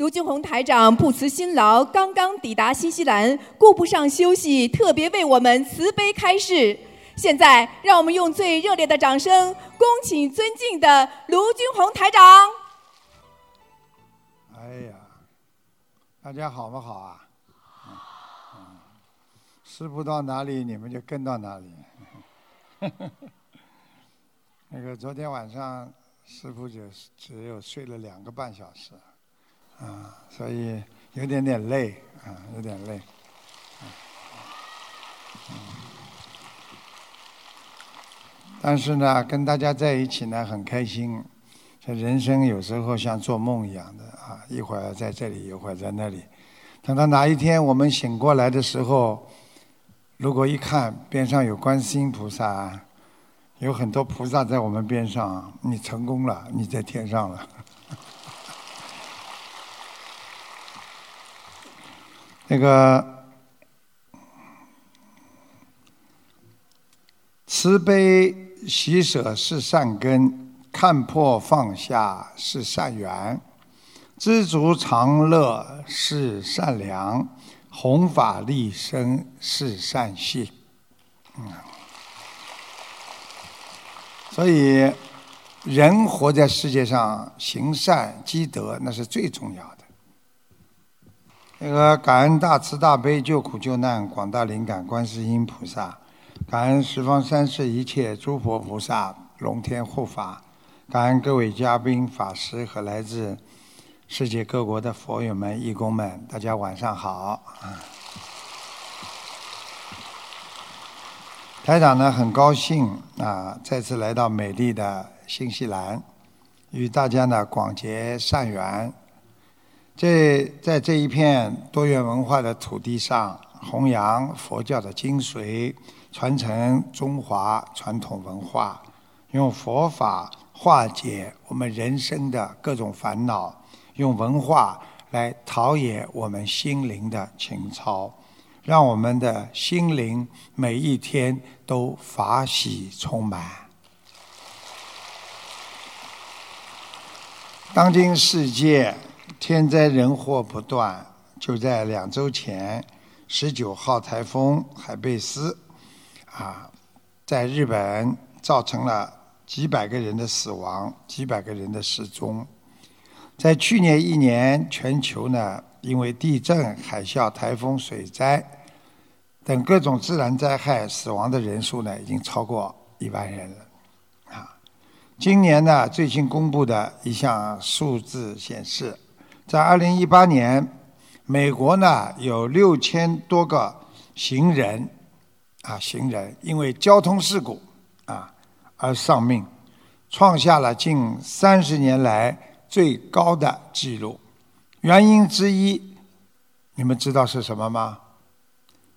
卢军宏台长不辞辛劳，刚刚抵达新西兰，顾不上休息，特别为我们慈悲开示。现在，让我们用最热烈的掌声，恭请尊敬的卢军宏台长。哎呀，大家好不好啊？师傅到哪里，你们就跟到哪里。那个昨天晚上，师傅就只有睡了两个半小时，啊，所以有点点累，啊，有点累。但是呢，跟大家在一起呢，很开心。这人生有时候像做梦一样的啊，一会儿在这里，一会儿在那里。等到哪一天我们醒过来的时候，如果一看边上有观世音菩萨，有很多菩萨在我们边上，你成功了，你在天上了。那个慈悲。喜舍是善根，看破放下是善缘，知足常乐是善良，弘法利生是善性。嗯，所以人活在世界上，行善积德，那是最重要的。那个感恩大慈大悲救苦救难广大灵感观世音菩萨。感恩十方三世一切诸佛菩萨、龙天护法，感恩各位嘉宾、法师和来自世界各国的佛友们、义工们，大家晚上好。台长呢很高兴啊，再次来到美丽的新西兰，与大家呢广结善缘。这在这一片多元文化的土地上，弘扬佛教的精髓。传承中华传统文化，用佛法化解我们人生的各种烦恼，用文化来陶冶我们心灵的情操，让我们的心灵每一天都法喜充满。当今世界天灾人祸不断，就在两周前，十九号台风海贝斯。啊，在日本造成了几百个人的死亡，几百个人的失踪。在去年一年，全球呢，因为地震、海啸、台风、水灾等各种自然灾害，死亡的人数呢，已经超过一万人了。啊，今年呢，最新公布的一项数字显示，在二零一八年，美国呢有六千多个行人。啊，行人因为交通事故啊而丧命，创下了近三十年来最高的纪录。原因之一，你们知道是什么吗？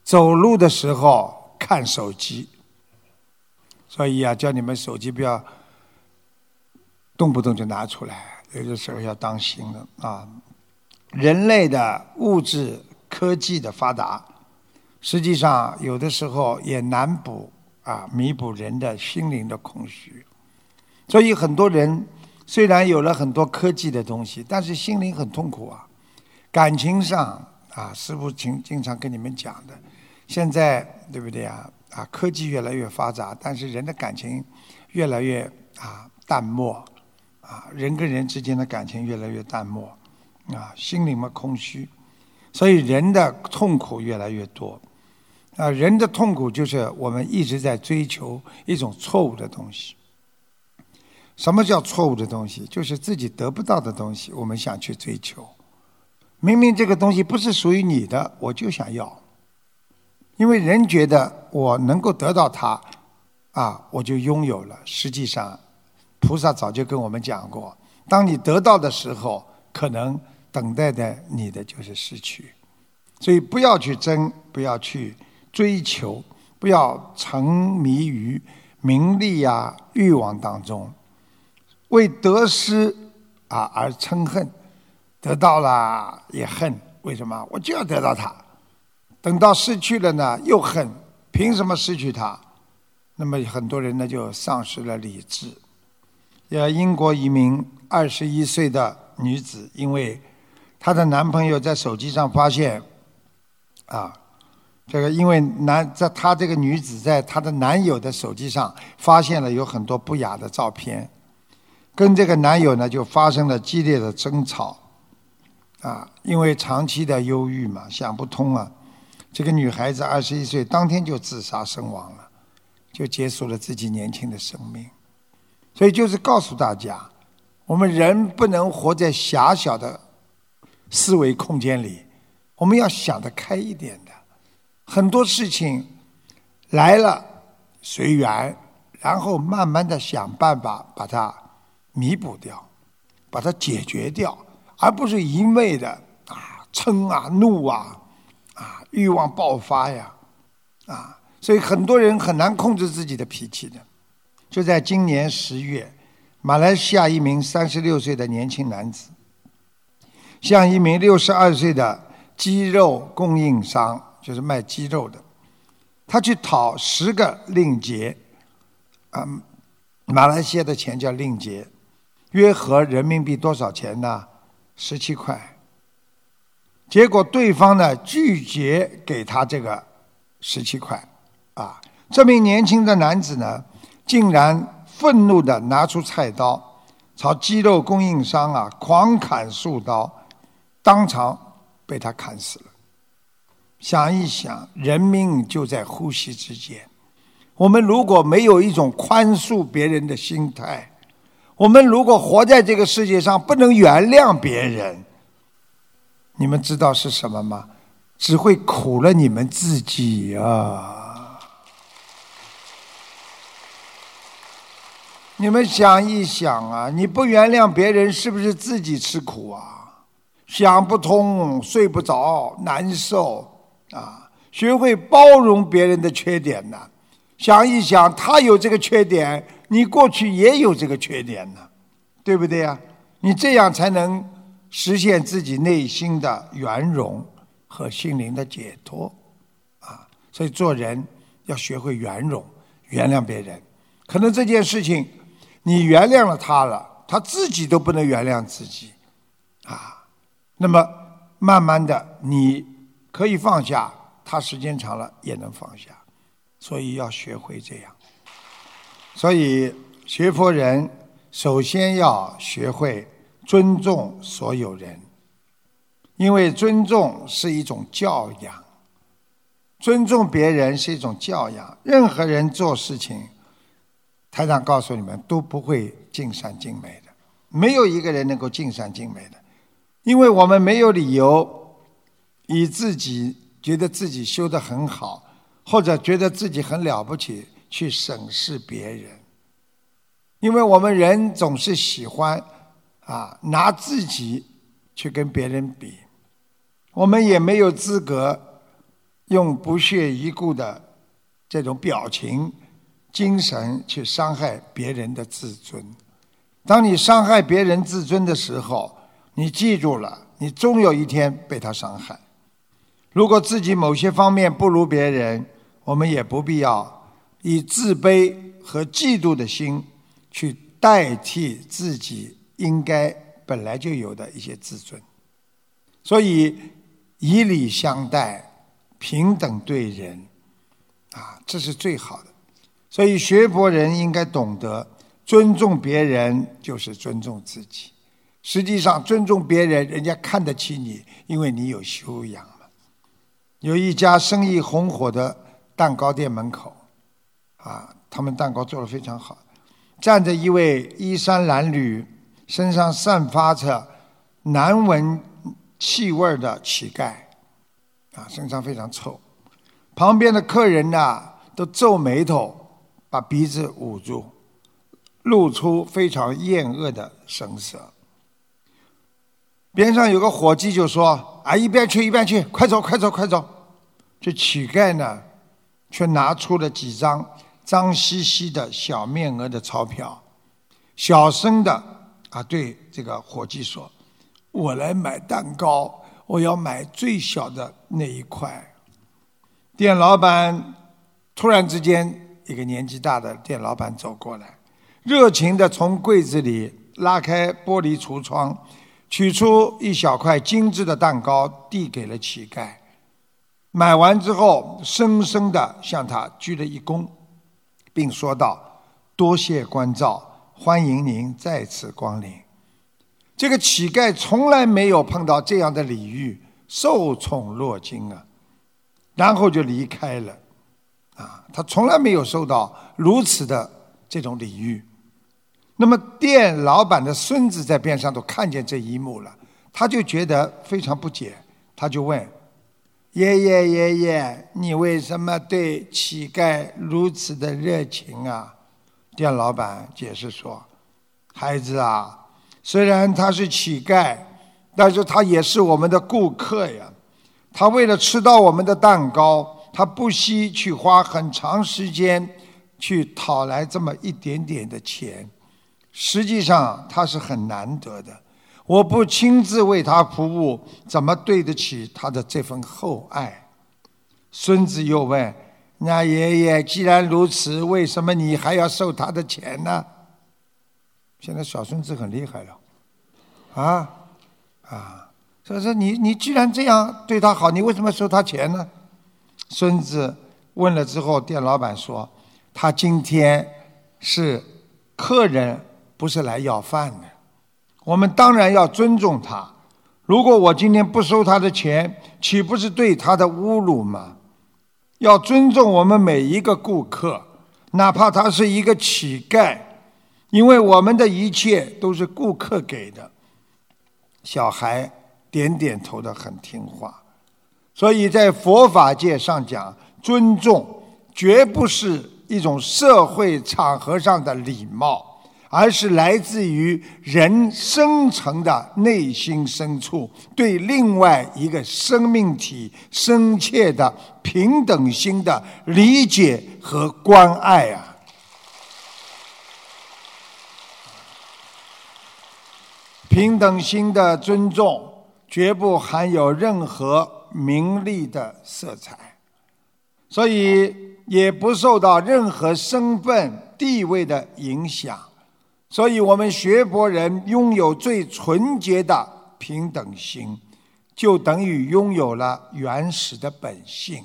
走路的时候看手机。所以啊，叫你们手机不要动不动就拿出来，有的时候要当心了啊。人类的物质科技的发达。实际上，有的时候也难补啊，弥补人的心灵的空虚。所以很多人虽然有了很多科技的东西，但是心灵很痛苦啊。感情上啊，师傅经经常跟你们讲的，现在对不对啊？啊，科技越来越发达，但是人的感情越来越啊淡漠啊，人跟人之间的感情越来越淡漠啊，心里面空虚，所以人的痛苦越来越多。啊，人的痛苦就是我们一直在追求一种错误的东西。什么叫错误的东西？就是自己得不到的东西，我们想去追求。明明这个东西不是属于你的，我就想要。因为人觉得我能够得到它，啊，我就拥有了。实际上，菩萨早就跟我们讲过：当你得到的时候，可能等待的你的就是失去。所以不要去争，不要去。追求，不要沉迷于名利呀、欲望当中，为得失啊而嗔恨，得到了也恨，为什么？我就要得到它，等到失去了呢又恨，凭什么失去它？那么很多人呢就丧失了理智。呃，英国一名二十一岁的女子，因为她的男朋友在手机上发现，啊，这个因为男在她这个女子在她的男友的手机上发现了有很多不雅的照片，跟这个男友呢就发生了激烈的争吵，啊，因为长期的忧郁嘛，想不通啊，这个女孩子二十一岁，当天就自杀身亡了，就结束了自己年轻的生命。所以就是告诉大家，我们人不能活在狭小的思维空间里，我们要想得开一点的。很多事情来了随缘，然后慢慢的想办法把它弥补掉，把它解决掉，而不是一味的啊嗔啊怒啊啊欲望爆发呀啊，所以很多人很难控制自己的脾气的。就在今年十月，马来西亚一名三十六岁的年轻男子，向一名六十二岁的鸡肉供应商，就是卖鸡肉的，他去讨十个令捷，啊，马来西亚的钱叫令捷，约合人民币多少钱呢？十七块。结果对方呢拒绝给他这个十七块，啊，这名年轻的男子呢？竟然愤怒的拿出菜刀，朝鸡肉供应商啊狂砍数刀，当场被他砍死了。想一想，人命就在呼吸之间。我们如果没有一种宽恕别人的心态，我们如果活在这个世界上不能原谅别人，你们知道是什么吗？只会苦了你们自己啊！你们想一想啊，你不原谅别人，是不是自己吃苦啊？想不通，睡不着，难受啊！学会包容别人的缺点呢。想一想，他有这个缺点，你过去也有这个缺点呢，对不对呀？你这样才能实现自己内心的圆融和心灵的解脱啊！所以做人要学会圆融，原谅别人。可能这件事情。你原谅了他了，他自己都不能原谅自己，啊，那么慢慢的你可以放下，他时间长了也能放下，所以要学会这样。所以学佛人首先要学会尊重所有人，因为尊重是一种教养，尊重别人是一种教养，任何人做事情。台长告诉你们，都不会尽善尽美的，没有一个人能够尽善尽美的，因为我们没有理由以自己觉得自己修得很好，或者觉得自己很了不起去审视别人，因为我们人总是喜欢啊拿自己去跟别人比，我们也没有资格用不屑一顾的这种表情。精神去伤害别人的自尊，当你伤害别人自尊的时候，你记住了，你终有一天被他伤害。如果自己某些方面不如别人，我们也不必要以自卑和嫉妒的心去代替自己应该本来就有的一些自尊。所以，以礼相待，平等对人，啊，这是最好的。所以学佛人应该懂得尊重别人就是尊重自己。实际上，尊重别人，人家看得起你，因为你有修养嘛。有一家生意红火的蛋糕店门口，啊，他们蛋糕做的非常好，站着一位衣衫褴褛、身上散发着难闻气味的乞丐，啊，身上非常臭。旁边的客人呢，都皱眉头。把鼻子捂住，露出非常厌恶的神色。边上有个伙计就说：“啊，一边去一边去，快走快走快走！”这乞丐呢，却拿出了几张脏兮兮的小面额的钞票，小声的啊对这个伙计说：“我来买蛋糕，我要买最小的那一块。”店老板突然之间。一个年纪大的店老板走过来，热情的从柜子里拉开玻璃橱窗，取出一小块精致的蛋糕，递给了乞丐。买完之后，深深地向他鞠了一躬，并说道：“多谢关照，欢迎您再次光临。”这个乞丐从来没有碰到这样的礼遇，受宠若惊啊！然后就离开了。他从来没有受到如此的这种礼遇。那么店老板的孙子在边上都看见这一幕了，他就觉得非常不解，他就问：“爷爷爷爷，你为什么对乞丐如此的热情啊？”店老板解释说：“孩子啊，虽然他是乞丐，但是他也是我们的顾客呀。他为了吃到我们的蛋糕，他不惜去花很长时间去讨来这么一点点的钱。”实际上他是很难得的，我不亲自为他服务，怎么对得起他的这份厚爱？孙子又问：“那爷爷既然如此，为什么你还要收他的钱呢？”现在小孙子很厉害了，啊啊！所以说你你既然这样对他好，你为什么收他钱呢？孙子问了之后，店老板说：“他今天是客人。”不是来要饭的，我们当然要尊重他。如果我今天不收他的钱，岂不是对他的侮辱吗？要尊重我们每一个顾客，哪怕他是一个乞丐，因为我们的一切都是顾客给的。小孩点点头的很听话，所以在佛法界上讲，尊重绝不是一种社会场合上的礼貌。而是来自于人深层的内心深处对另外一个生命体深切的平等心的理解和关爱啊！平等心的尊重绝不含有任何名利的色彩，所以也不受到任何身份地位的影响。所以，我们学佛人拥有最纯洁的平等心，就等于拥有了原始的本性。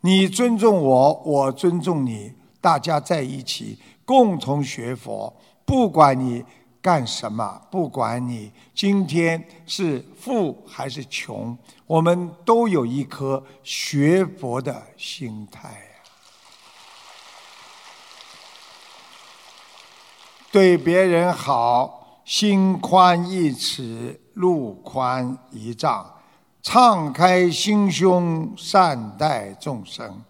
你尊重我，我尊重你，大家在一起共同学佛。不管你干什么，不管你今天是富还是穷，我们都有一颗学佛的心态呀。对别人好，心宽一尺，路宽一丈，敞开心胸，善待众生。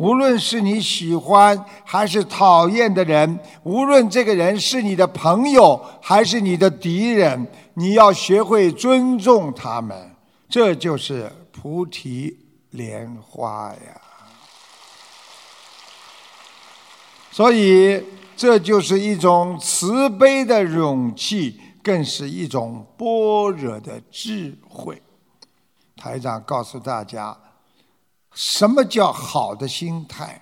无论是你喜欢还是讨厌的人，无论这个人是你的朋友还是你的敌人，你要学会尊重他们。这就是菩提莲花呀。所以。这就是一种慈悲的勇气，更是一种般若的智慧。台长告诉大家，什么叫好的心态？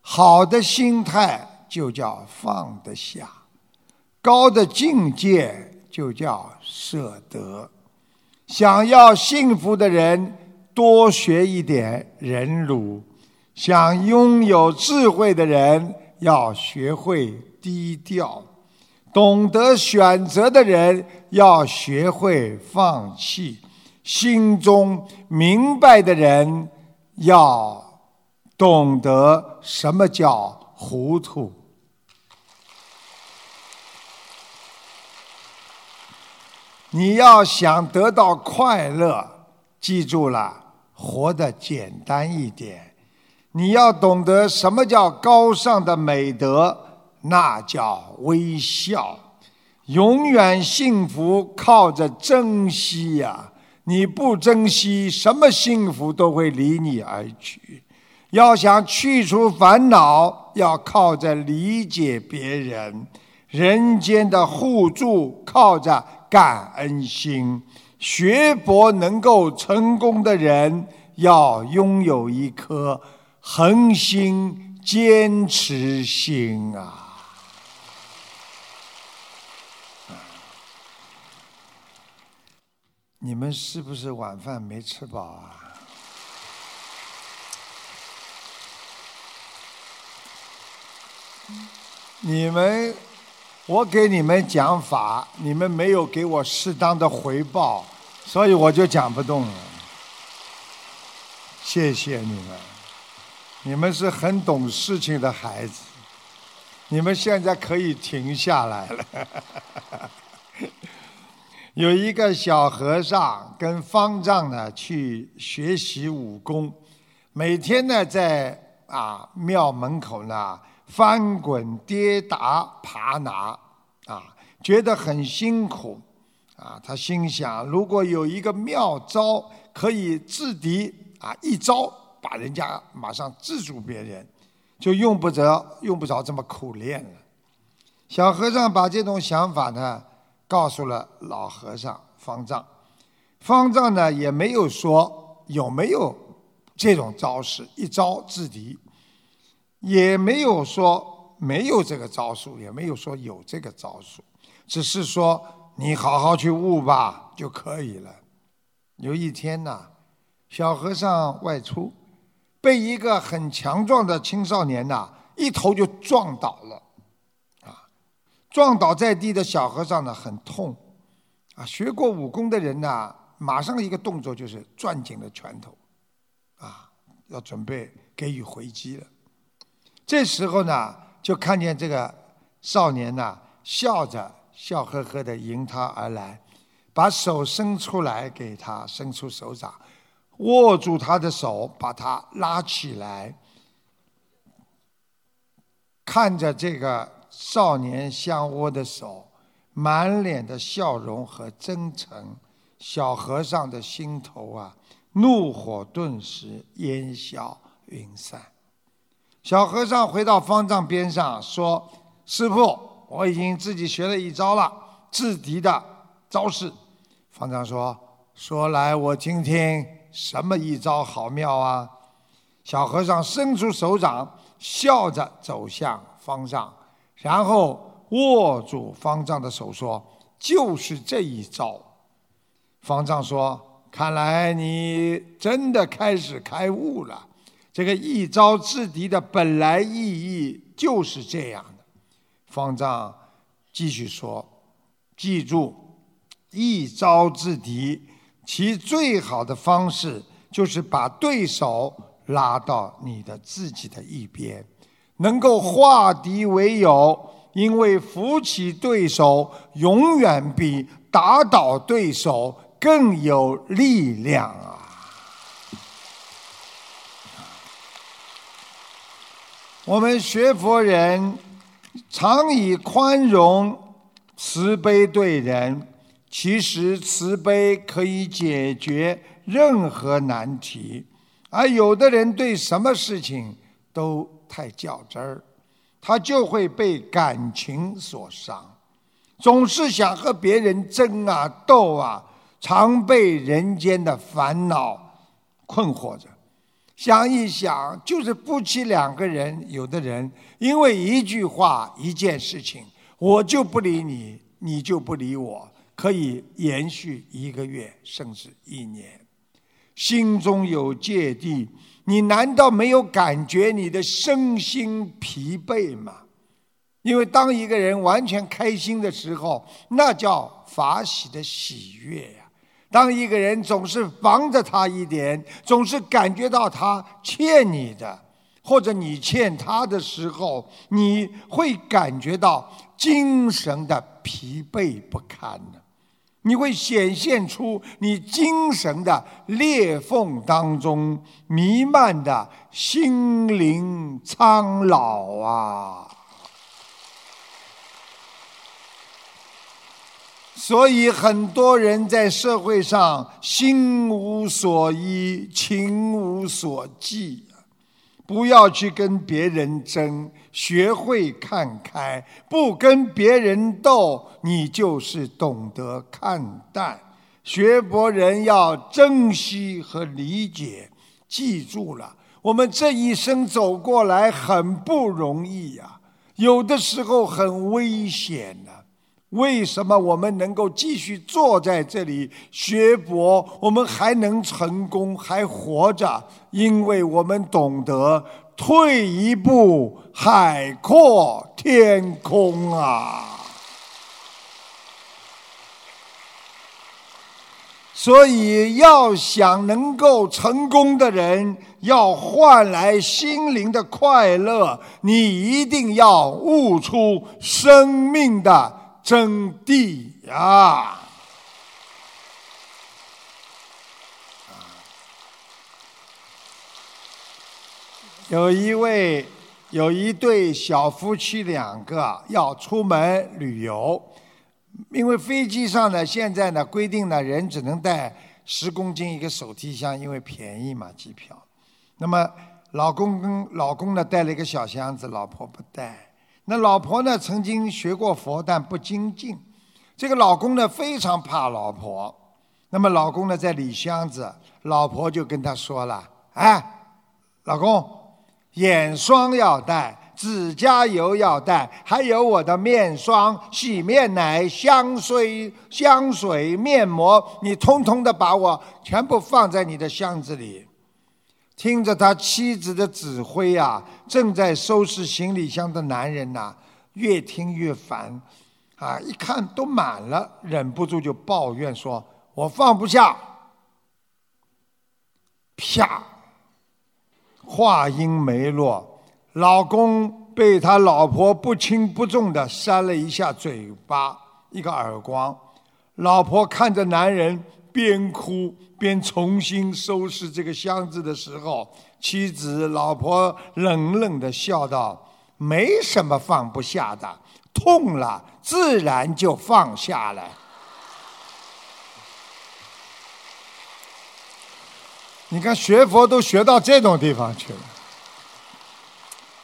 好的心态就叫放得下，高的境界就叫舍得。想要幸福的人，多学一点忍辱；想拥有智慧的人。要学会低调，懂得选择的人要学会放弃，心中明白的人要懂得什么叫糊涂。你要想得到快乐，记住了，活得简单一点。你要懂得什么叫高尚的美德，那叫微笑。永远幸福靠着珍惜呀！你不珍惜，什么幸福都会离你而去。要想去除烦恼，要靠着理解别人。人间的互助靠着感恩心。学佛能够成功的人，要拥有一颗。恒心坚持心啊！你们是不是晚饭没吃饱啊？你们，我给你们讲法，你们没有给我适当的回报，所以我就讲不动了。谢谢你们，你们是很懂事情的孩子，你们现在可以停下来了。有一个小和尚跟方丈呢去学习武功，每天呢在啊庙门口呢翻滚跌打爬拿啊，觉得很辛苦啊。他心想，如果有一个妙招可以制敌啊，一招把人家马上制住别人，就用不着用不着这么苦练了。小和尚把这种想法呢。告诉了老和尚方丈，方丈呢也没有说有没有这种招式一招制敌，也没有说没有这个招数，也没有说有这个招数，只是说你好好去悟吧就可以了。有一天呐，小和尚外出，被一个很强壮的青少年呐一头就撞倒了。撞倒在地的小和尚呢，很痛，啊，学过武功的人呢，马上一个动作就是攥紧了拳头，啊，要准备给予回击了。这时候呢，就看见这个少年呢，笑着笑呵呵的迎他而来，把手伸出来给他，伸出手掌，握住他的手，把他拉起来，看着这个。少年相握的手，满脸的笑容和真诚，小和尚的心头啊，怒火顿时烟消云散。小和尚回到方丈边上说：“师傅，我已经自己学了一招了，制敌的招式。”方丈说：“说来我听听，什么一招好妙啊？”小和尚伸出手掌，笑着走向方丈。然后握住方丈的手说：“就是这一招。”方丈说：“看来你真的开始开悟了。这个一招制敌的本来意义就是这样的。”方丈继续说：“记住，一招制敌，其最好的方式就是把对手拉到你的自己的一边。”能够化敌为友，因为扶起对手永远比打倒对手更有力量啊！我们学佛人常以宽容、慈悲对人，其实慈悲可以解决任何难题，而有的人对什么事情都。太较真儿，他就会被感情所伤，总是想和别人争啊斗啊，常被人间的烦恼困惑着。想一想，就是夫妻两个人，有的人因为一句话、一件事情，我就不理你，你就不理我，可以延续一个月甚至一年，心中有芥蒂。你难道没有感觉你的身心疲惫吗？因为当一个人完全开心的时候，那叫法喜的喜悦呀。当一个人总是防着他一点，总是感觉到他欠你的，或者你欠他的时候，你会感觉到精神的疲惫不堪呢。你会显现出你精神的裂缝当中弥漫的心灵苍老啊！所以很多人在社会上心无所依，情无所寄。不要去跟别人争，学会看开，不跟别人斗，你就是懂得看淡。学佛人要珍惜和理解，记住了，我们这一生走过来很不容易呀，有的时候很危险的。为什么我们能够继续坐在这里学佛？我们还能成功，还活着，因为我们懂得退一步海阔天空啊！所以，要想能够成功的人，要换来心灵的快乐，你一定要悟出生命的。征地呀！有一位，有一对小夫妻两个要出门旅游，因为飞机上呢，现在呢规定呢，人只能带十公斤一个手提箱，因为便宜嘛，机票。那么老公跟老公呢带了一个小箱子，老婆不带。那老婆呢？曾经学过佛，但不精进。这个老公呢，非常怕老婆。那么老公呢，在理箱子，老婆就跟他说了：“哎，老公，眼霜要带，指甲油要带，还有我的面霜、洗面奶、香水、香水、面膜，你通通的把我全部放在你的箱子里。”听着他妻子的指挥啊，正在收拾行李箱的男人呐，越听越烦，啊，一看都满了，忍不住就抱怨说：“我放不下。”啪，话音没落，老公被他老婆不轻不重的扇了一下嘴巴，一个耳光。老婆看着男人。边哭边重新收拾这个箱子的时候，妻子老婆冷冷的笑道：“没什么放不下的，痛了自然就放下了。”你看学佛都学到这种地方去了，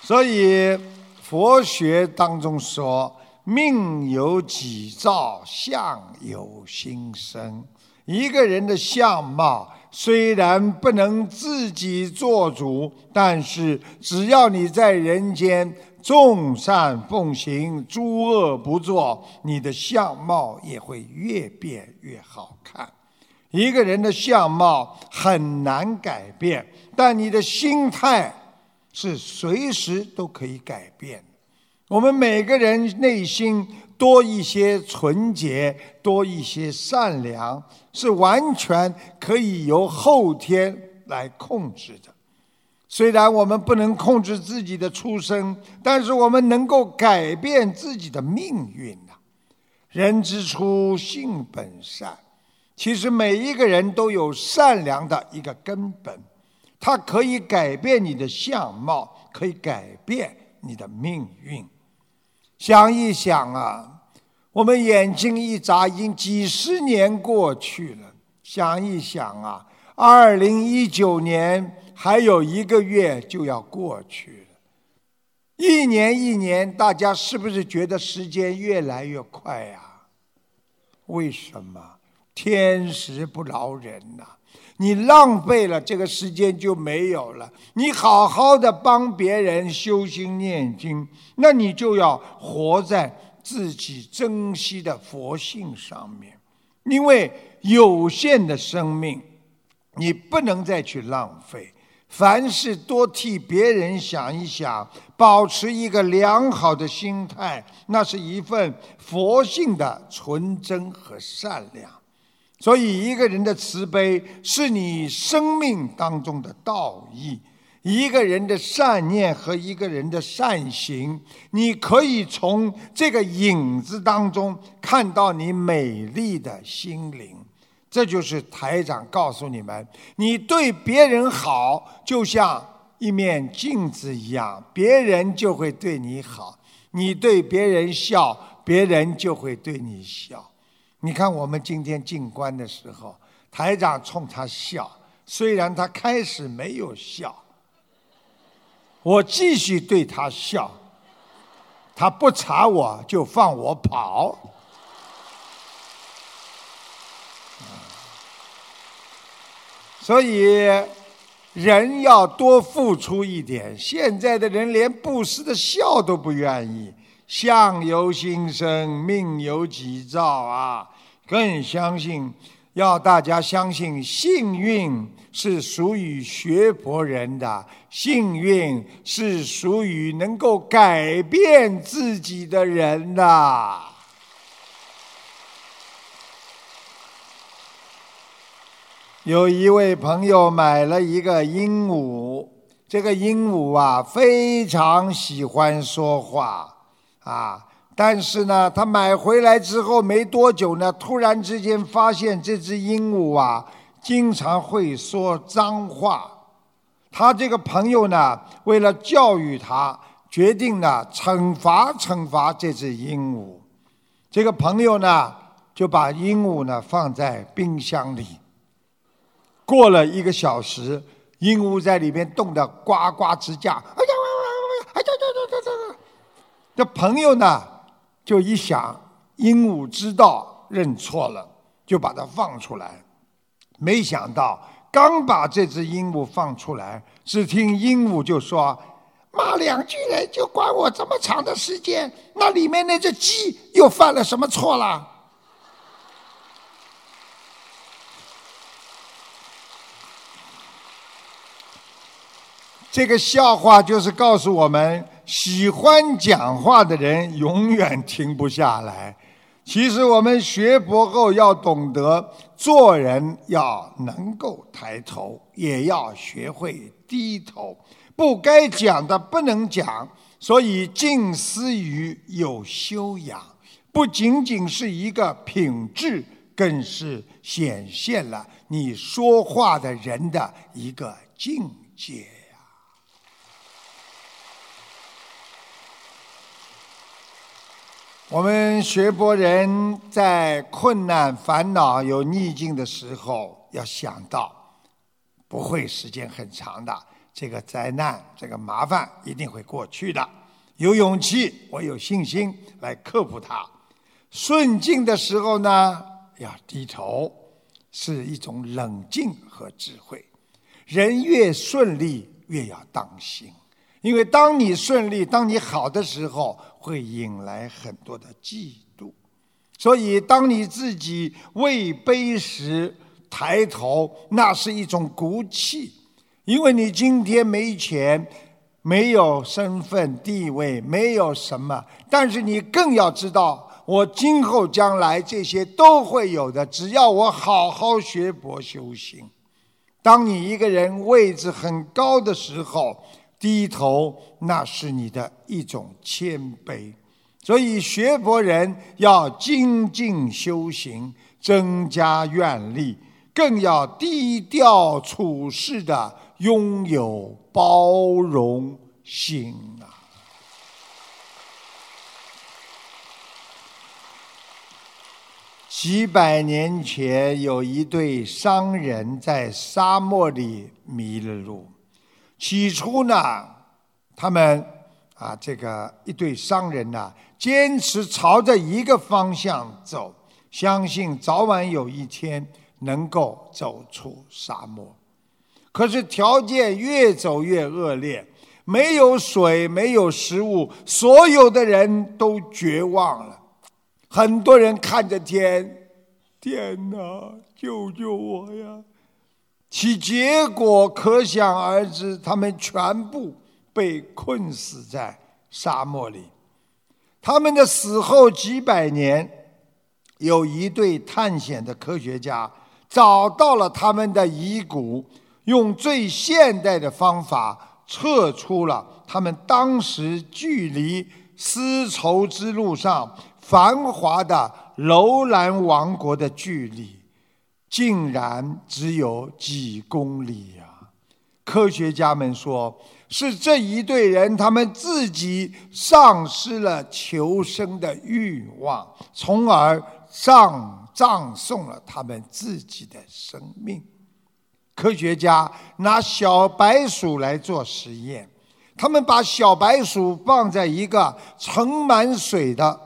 所以佛学当中说：“命由己造，相由心生。”一个人的相貌虽然不能自己做主，但是只要你在人间众善奉行、诸恶不作，你的相貌也会越变越好看。一个人的相貌很难改变，但你的心态是随时都可以改变。我们每个人内心。多一些纯洁，多一些善良，是完全可以由后天来控制的。虽然我们不能控制自己的出生，但是我们能够改变自己的命运呐。人之初，性本善。其实每一个人都有善良的一个根本，它可以改变你的相貌，可以改变你的命运。想一想啊。我们眼睛一眨，已经几十年过去了。想一想啊，二零一九年还有一个月就要过去了，一年一年，大家是不是觉得时间越来越快呀？为什么？天时不饶人呐！你浪费了这个时间就没有了。你好好的帮别人修心念经，那你就要活在。自己珍惜的佛性上面，因为有限的生命，你不能再去浪费。凡事多替别人想一想，保持一个良好的心态，那是一份佛性的纯真和善良。所以，一个人的慈悲是你生命当中的道义。一个人的善念和一个人的善行，你可以从这个影子当中看到你美丽的心灵。这就是台长告诉你们：你对别人好，就像一面镜子一样，别人就会对你好；你对别人笑，别人就会对你笑。你看，我们今天进关的时候，台长冲他笑，虽然他开始没有笑。我继续对他笑，他不查我就放我跑。所以人要多付出一点。现在的人连布施的笑都不愿意，相由心生，命由己造啊！更相信，要大家相信，幸运是属于学佛人的，幸运是属于能够改变自己的人的。有一位朋友买了一个鹦鹉，这个鹦鹉啊，非常喜欢说话。啊！但是呢，他买回来之后没多久呢，突然之间发现这只鹦鹉啊，经常会说脏话。他这个朋友呢，为了教育他，决定呢惩罚惩罚这只鹦鹉。这个朋友呢，就把鹦鹉呢放在冰箱里。过了一个小时，鹦鹉在里面冻得呱呱直叫。哎呀！这朋友呢，就一想，鹦鹉知道认错了，就把它放出来。没想到，刚把这只鹦鹉放出来，只听鹦鹉就说：“骂两句人就管我这么长的时间？那里面那只鸡又犯了什么错了？”这个笑话就是告诉我们。喜欢讲话的人永远停不下来。其实我们学佛后要懂得做人，要能够抬头，也要学会低头。不该讲的不能讲，所以静思语有修养，不仅仅是一个品质，更是显现了你说话的人的一个境界。我们学佛人在困难、烦恼、有逆境的时候，要想到不会时间很长的，这个灾难、这个麻烦一定会过去的。有勇气，我有信心来克服它。顺境的时候呢，要低头，是一种冷静和智慧。人越顺利，越要当心。因为当你顺利、当你好的时候，会引来很多的嫉妒。所以，当你自己位卑时抬头，那是一种骨气。因为你今天没钱、没有身份地位、没有什么，但是你更要知道，我今后将来这些都会有的。只要我好好学佛修行，当你一个人位置很高的时候。低头，那是你的一种谦卑。所以学佛人要精进修行，增加愿力，更要低调处事的拥有包容心啊！几百年前，有一对商人在沙漠里迷了路。起初呢，他们啊，这个一对商人呢，坚持朝着一个方向走，相信早晚有一天能够走出沙漠。可是条件越走越恶劣，没有水，没有食物，所有的人都绝望了。很多人看着天，天哪，救救我呀！其结果可想而知，他们全部被困死在沙漠里。他们的死后几百年，有一对探险的科学家找到了他们的遗骨，用最现代的方法测出了他们当时距离丝绸之路上繁华的楼兰王国的距离。竟然只有几公里呀！科学家们说，是这一队人他们自己丧失了求生的欲望，从而葬葬送了他们自己的生命。科学家拿小白鼠来做实验，他们把小白鼠放在一个盛满水的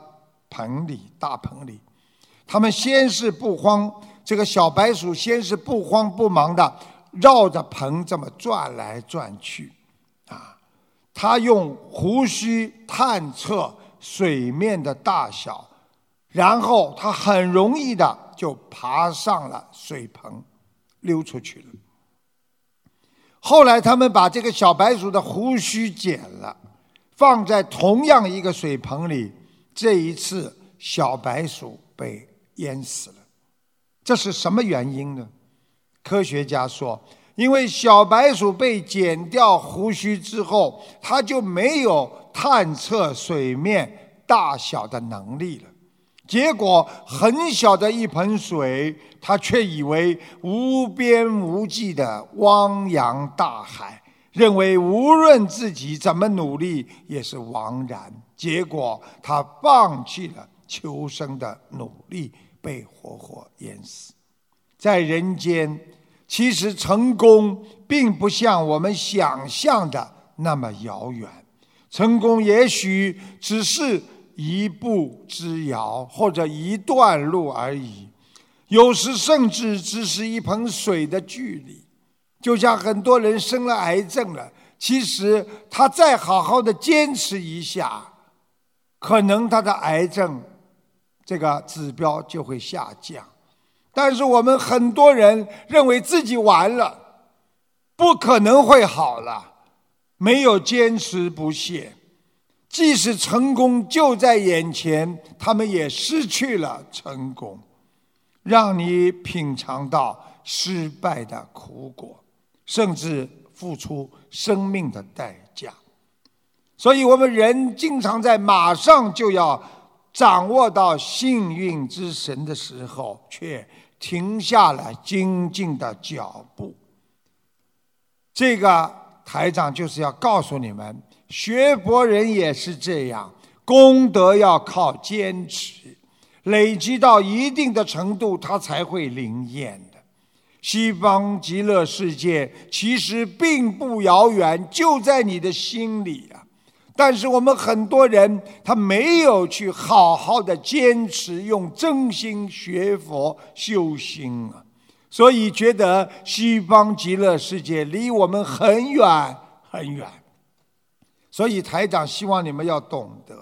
盆里，大盆里，他们先是不慌。这个小白鼠先是不慌不忙的绕着盆这么转来转去，啊，它用胡须探测水面的大小，然后它很容易的就爬上了水棚，溜出去了。后来他们把这个小白鼠的胡须剪了，放在同样一个水盆里，这一次小白鼠被淹死了。这是什么原因呢？科学家说，因为小白鼠被剪掉胡须之后，它就没有探测水面大小的能力了。结果很小的一盆水，它却以为无边无际的汪洋大海，认为无论自己怎么努力也是枉然。结果它放弃了求生的努力，被活活淹死。在人间，其实成功并不像我们想象的那么遥远，成功也许只是一步之遥，或者一段路而已，有时甚至只是一盆水的距离。就像很多人生了癌症了，其实他再好好的坚持一下，可能他的癌症这个指标就会下降。但是我们很多人认为自己完了，不可能会好了，没有坚持不懈，即使成功就在眼前，他们也失去了成功，让你品尝到失败的苦果，甚至付出生命的代价。所以，我们人经常在马上就要掌握到幸运之神的时候，却。停下了精进的脚步。这个台长就是要告诉你们，学佛人也是这样，功德要靠坚持，累积到一定的程度，它才会灵验的。西方极乐世界其实并不遥远，就在你的心里啊。但是我们很多人他没有去好好的坚持，用真心学佛修心啊，所以觉得西方极乐世界离我们很远很远。所以台长希望你们要懂得，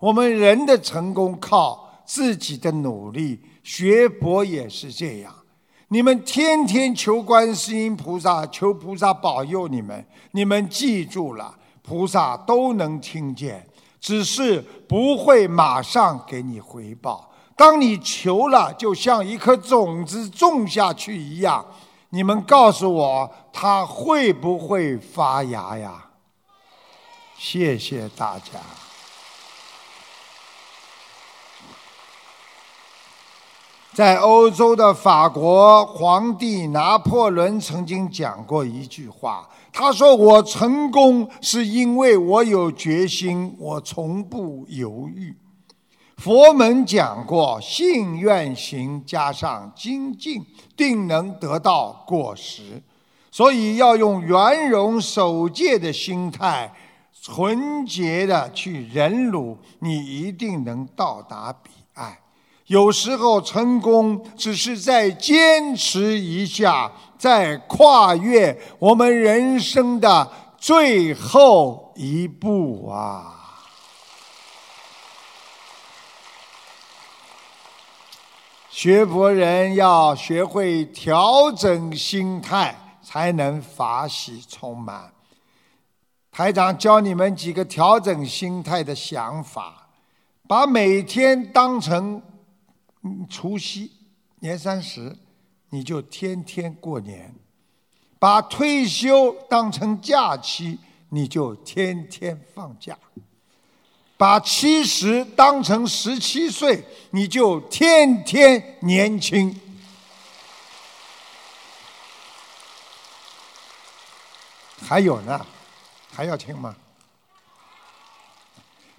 我们人的成功靠自己的努力，学佛也是这样。你们天天求观世音菩萨，求菩萨保佑你们，你们记住了。菩萨都能听见，只是不会马上给你回报。当你求了，就像一颗种子种下去一样。你们告诉我，它会不会发芽呀？谢谢大家。在欧洲的法国皇帝拿破仑曾经讲过一句话。他说：“我成功是因为我有决心，我从不犹豫。”佛门讲过，信愿行加上精进，定能得到果实。所以要用圆融守戒的心态，纯洁的去忍辱，你一定能到达彼岸。有时候成功只是在坚持一下，在跨越我们人生的最后一步啊！学佛人要学会调整心态，才能法喜充满。台长教你们几个调整心态的想法，把每天当成。除夕、年三十，你就天天过年；把退休当成假期，你就天天放假；把七十当成十七岁，你就天天年轻。还有呢？还要听吗？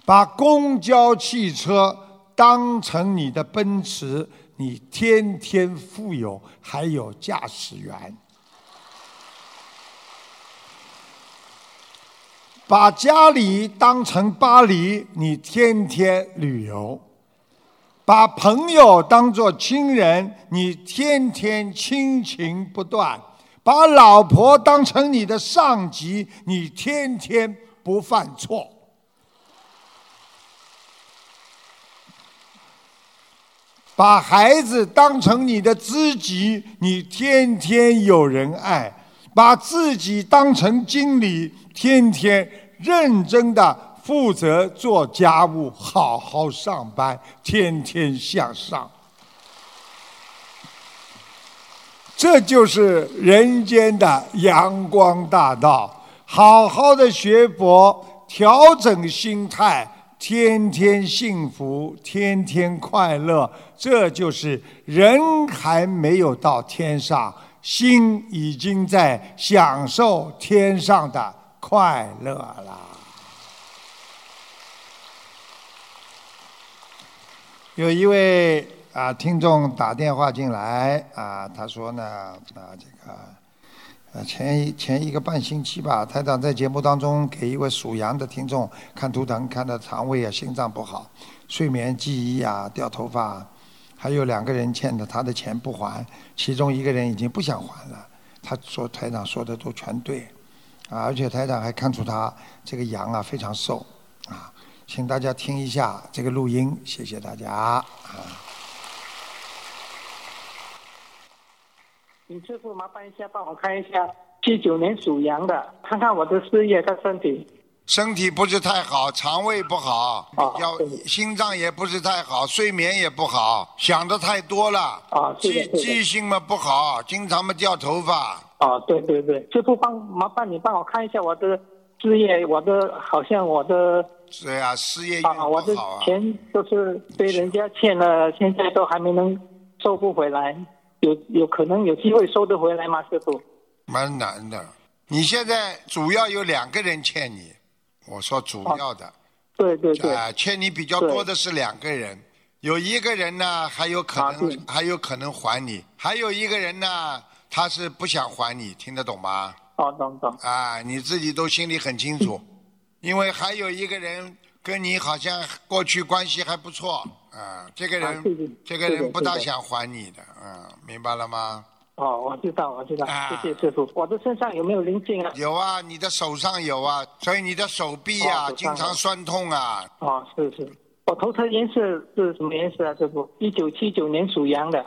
把公交汽车。当成你的奔驰，你天天富有，还有驾驶员。把家里当成巴黎，你天天旅游；把朋友当作亲人，你天天亲情不断；把老婆当成你的上级，你天天不犯错。把孩子当成你的知己，你天天有人爱；把自己当成经理，天天认真的负责做家务，好好上班，天天向上。这就是人间的阳光大道，好好的学佛，调整心态，天天幸福，天天快乐。这就是人还没有到天上，心已经在享受天上的快乐了。有一位。啊，听众打电话进来啊，他说呢，啊，这个，呃，前一前一个半星期吧，台长在节目当中给一位属羊的听众看图腾，看到肠胃啊、心脏不好、睡眠、记忆啊、掉头发，还有两个人欠的他的钱不还，其中一个人已经不想还了。他说台长说的都全对，啊，而且台长还看出他这个羊啊非常瘦，啊，请大家听一下这个录音，谢谢大家啊。请师傅麻烦一下，帮我看一下七九年属羊的，看看我的事业和身体。身体不是太好，肠胃不好，要心脏也不是太好，睡眠也不好，想的太多了。啊，记记性嘛不好，经常嘛掉头发。啊，对对对，师傅帮麻烦你帮我看一下我的事业，我的好像我的。对啊，事业啊，我的钱都是被人家欠了，现在都还没能收不回来。有有可能有机会收得回来吗，师傅？蛮难的。你现在主要有两个人欠你，我说主要的。对对对。啊，欠你比较多的是两个人，有一个人呢还有可能还有可能还你，还有一个人呢他是不想还你，听得懂吗？哦，懂懂。啊，你自己都心里很清楚，因为还有一个人跟你好像过去关系还不错。啊，这个人，这个人不大想还你的，嗯，明白了吗？哦，我知道，我知道，谢谢师傅。我的身上有没有灵性啊？有啊，你的手上有啊，所以你的手臂啊，经常酸痛啊。哦，是是。我头层颜色是什么颜色啊，师傅？一九七九年属羊的。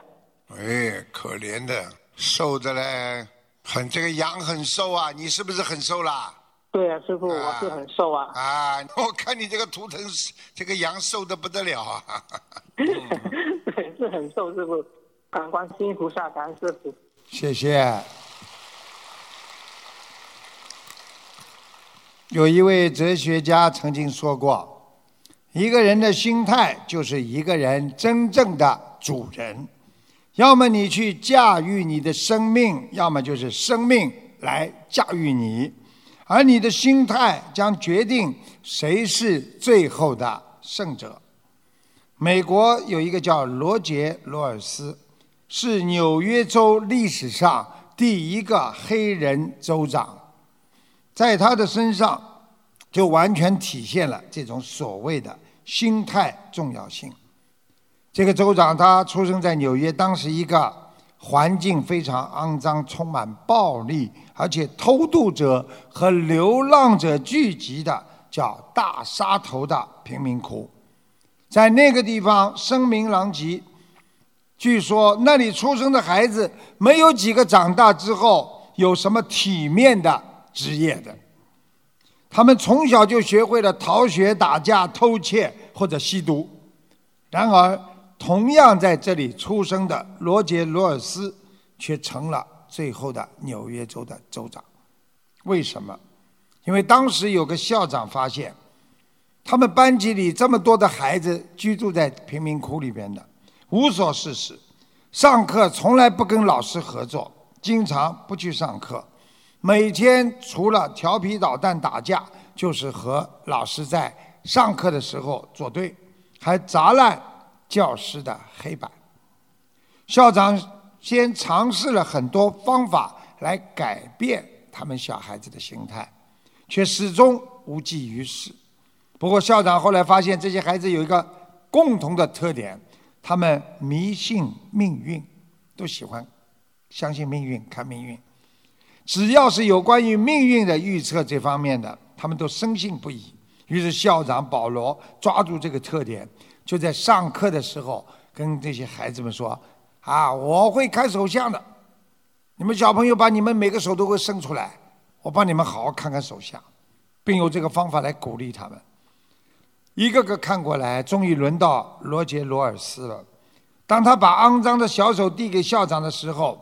哎，可怜的，瘦的嘞，很这个羊很瘦啊，你是不是很瘦啦？对啊，师傅，我是很瘦啊。啊，我看你这个图腾，这个羊瘦的不得了啊。对，是很瘦，师傅。感观世音菩萨，感恩师傅。谢谢。有一位哲学家曾经说过：“一个人的心态就是一个人真正的主人。要么你去驾驭你的生命，要么就是生命来驾驭你。”而你的心态将决定谁是最后的胜者。美国有一个叫罗杰·罗尔斯，是纽约州历史上第一个黑人州长，在他的身上就完全体现了这种所谓的心态重要性。这个州长他出生在纽约，当时一个。环境非常肮脏，充满暴力，而且偷渡者和流浪者聚集的叫大沙头的贫民窟，在那个地方声名狼藉。据说那里出生的孩子没有几个长大之后有什么体面的职业的，他们从小就学会了逃学、打架、偷窃或者吸毒。然而。同样在这里出生的罗杰·罗尔斯，却成了最后的纽约州的州长。为什么？因为当时有个校长发现，他们班级里这么多的孩子居住在贫民窟里边的，无所事事，上课从来不跟老师合作，经常不去上课，每天除了调皮捣蛋打架，就是和老师在上课的时候作对，还砸烂。教师的黑板，校长先尝试了很多方法来改变他们小孩子的心态，却始终无济于事。不过校长后来发现，这些孩子有一个共同的特点：他们迷信命运，都喜欢相信命运、看命运。只要是有关于命运的预测这方面的，他们都深信不疑。于是校长保罗抓住这个特点。就在上课的时候，跟这些孩子们说：“啊，我会看手相的。你们小朋友把你们每个手都会伸出来，我帮你们好好看看手相，并用这个方法来鼓励他们。”一个个看过来，终于轮到罗杰·罗尔斯了。当他把肮脏的小手递给校长的时候，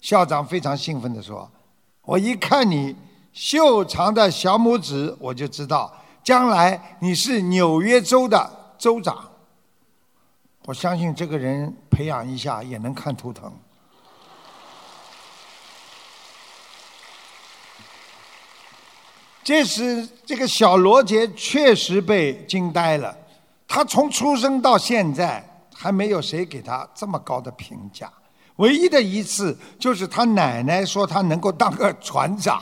校长非常兴奋地说：“我一看你修长的小拇指，我就知道将来你是纽约州的州长。我相信这个人培养一下也能看图腾。”这时，这个小罗杰确实被惊呆了。他从出生到现在，还没有谁给他这么高的评价。唯一的一次，就是他奶奶说他能够当个船长。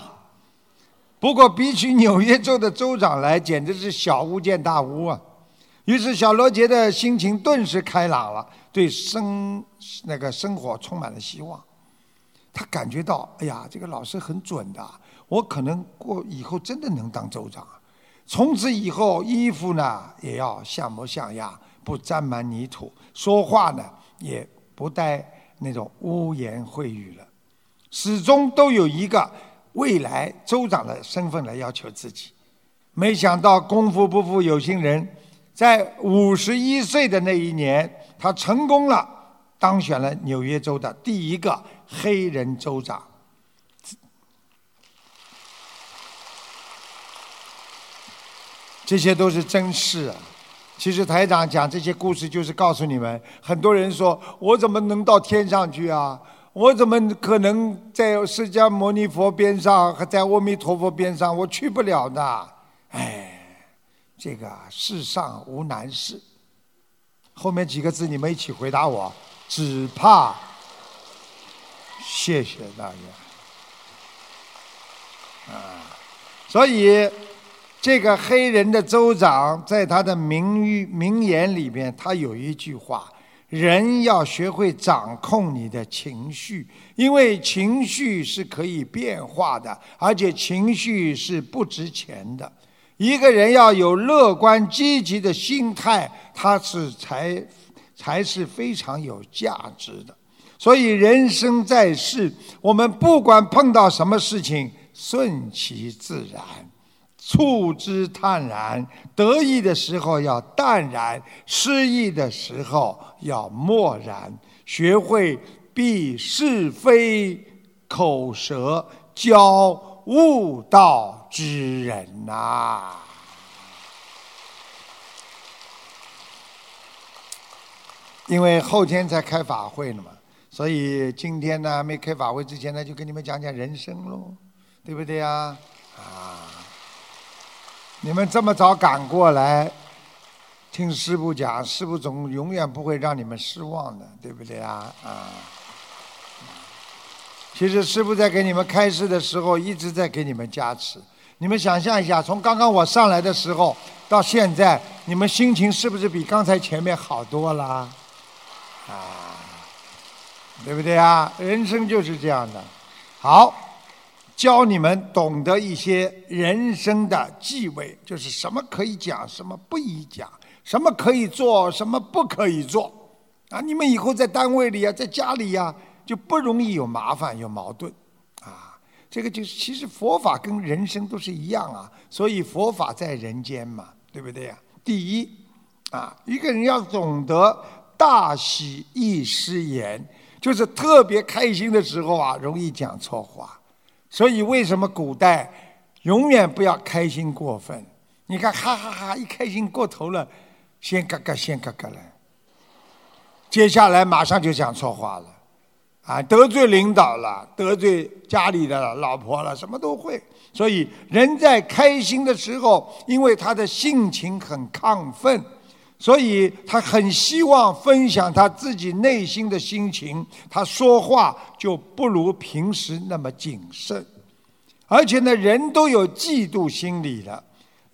不过，比起纽约州的州长来，简直是小巫见大巫啊！于是，小罗杰的心情顿时开朗了，对生那个生活充满了希望。他感觉到，哎呀，这个老师很准的。我可能过以后真的能当州长，从此以后衣服呢也要像模像样，不沾满泥土，说话呢也不带那种污言秽语了，始终都有一个未来州长的身份来要求自己。没想到功夫不负有心人，在五十一岁的那一年，他成功了，当选了纽约州的第一个黑人州长。这些都是真事啊！其实台长讲这些故事，就是告诉你们：很多人说我怎么能到天上去啊？我怎么可能在释迦牟尼佛边上，和在阿弥陀佛边上？我去不了的。哎，这个世上无难事。后面几个字你们一起回答我：只怕……谢谢大家。啊，所以。这个黑人的州长在他的名誉名言里边，他有一句话：人要学会掌控你的情绪，因为情绪是可以变化的，而且情绪是不值钱的。一个人要有乐观积极的心态，他是才才是非常有价值的。所以人生在世，我们不管碰到什么事情，顺其自然。处之泰然，得意的时候要淡然，失意的时候要漠然，学会避是非口舌，交悟道之人呐。因为后天才开法会呢嘛，所以今天呢没开法会之前呢，就跟你们讲讲人生喽，对不对呀？啊。你们这么早赶过来听师傅讲，师傅总永远不会让你们失望的，对不对啊？啊！其实师傅在给你们开示的时候，一直在给你们加持。你们想象一下，从刚刚我上来的时候到现在，你们心情是不是比刚才前面好多了？啊，对不对啊？人生就是这样的。好。教你们懂得一些人生的忌讳，就是什么可以讲，什么不宜讲，什么可以做，什么不可以做，啊，你们以后在单位里啊，在家里呀，就不容易有麻烦、有矛盾，啊，这个就是其实佛法跟人生都是一样啊，所以佛法在人间嘛，对不对呀？第一，啊，一个人要懂得大喜易失言，就是特别开心的时候啊，容易讲错话。所以，为什么古代永远不要开心过分？你看，哈哈哈，一开心过头了，先嘎嘎，先嘎嘎了，接下来马上就讲错话了，啊，得罪领导了，得罪家里的老婆了，什么都会。所以，人在开心的时候，因为他的性情很亢奋。所以他很希望分享他自己内心的心情，他说话就不如平时那么谨慎，而且呢，人都有嫉妒心理的，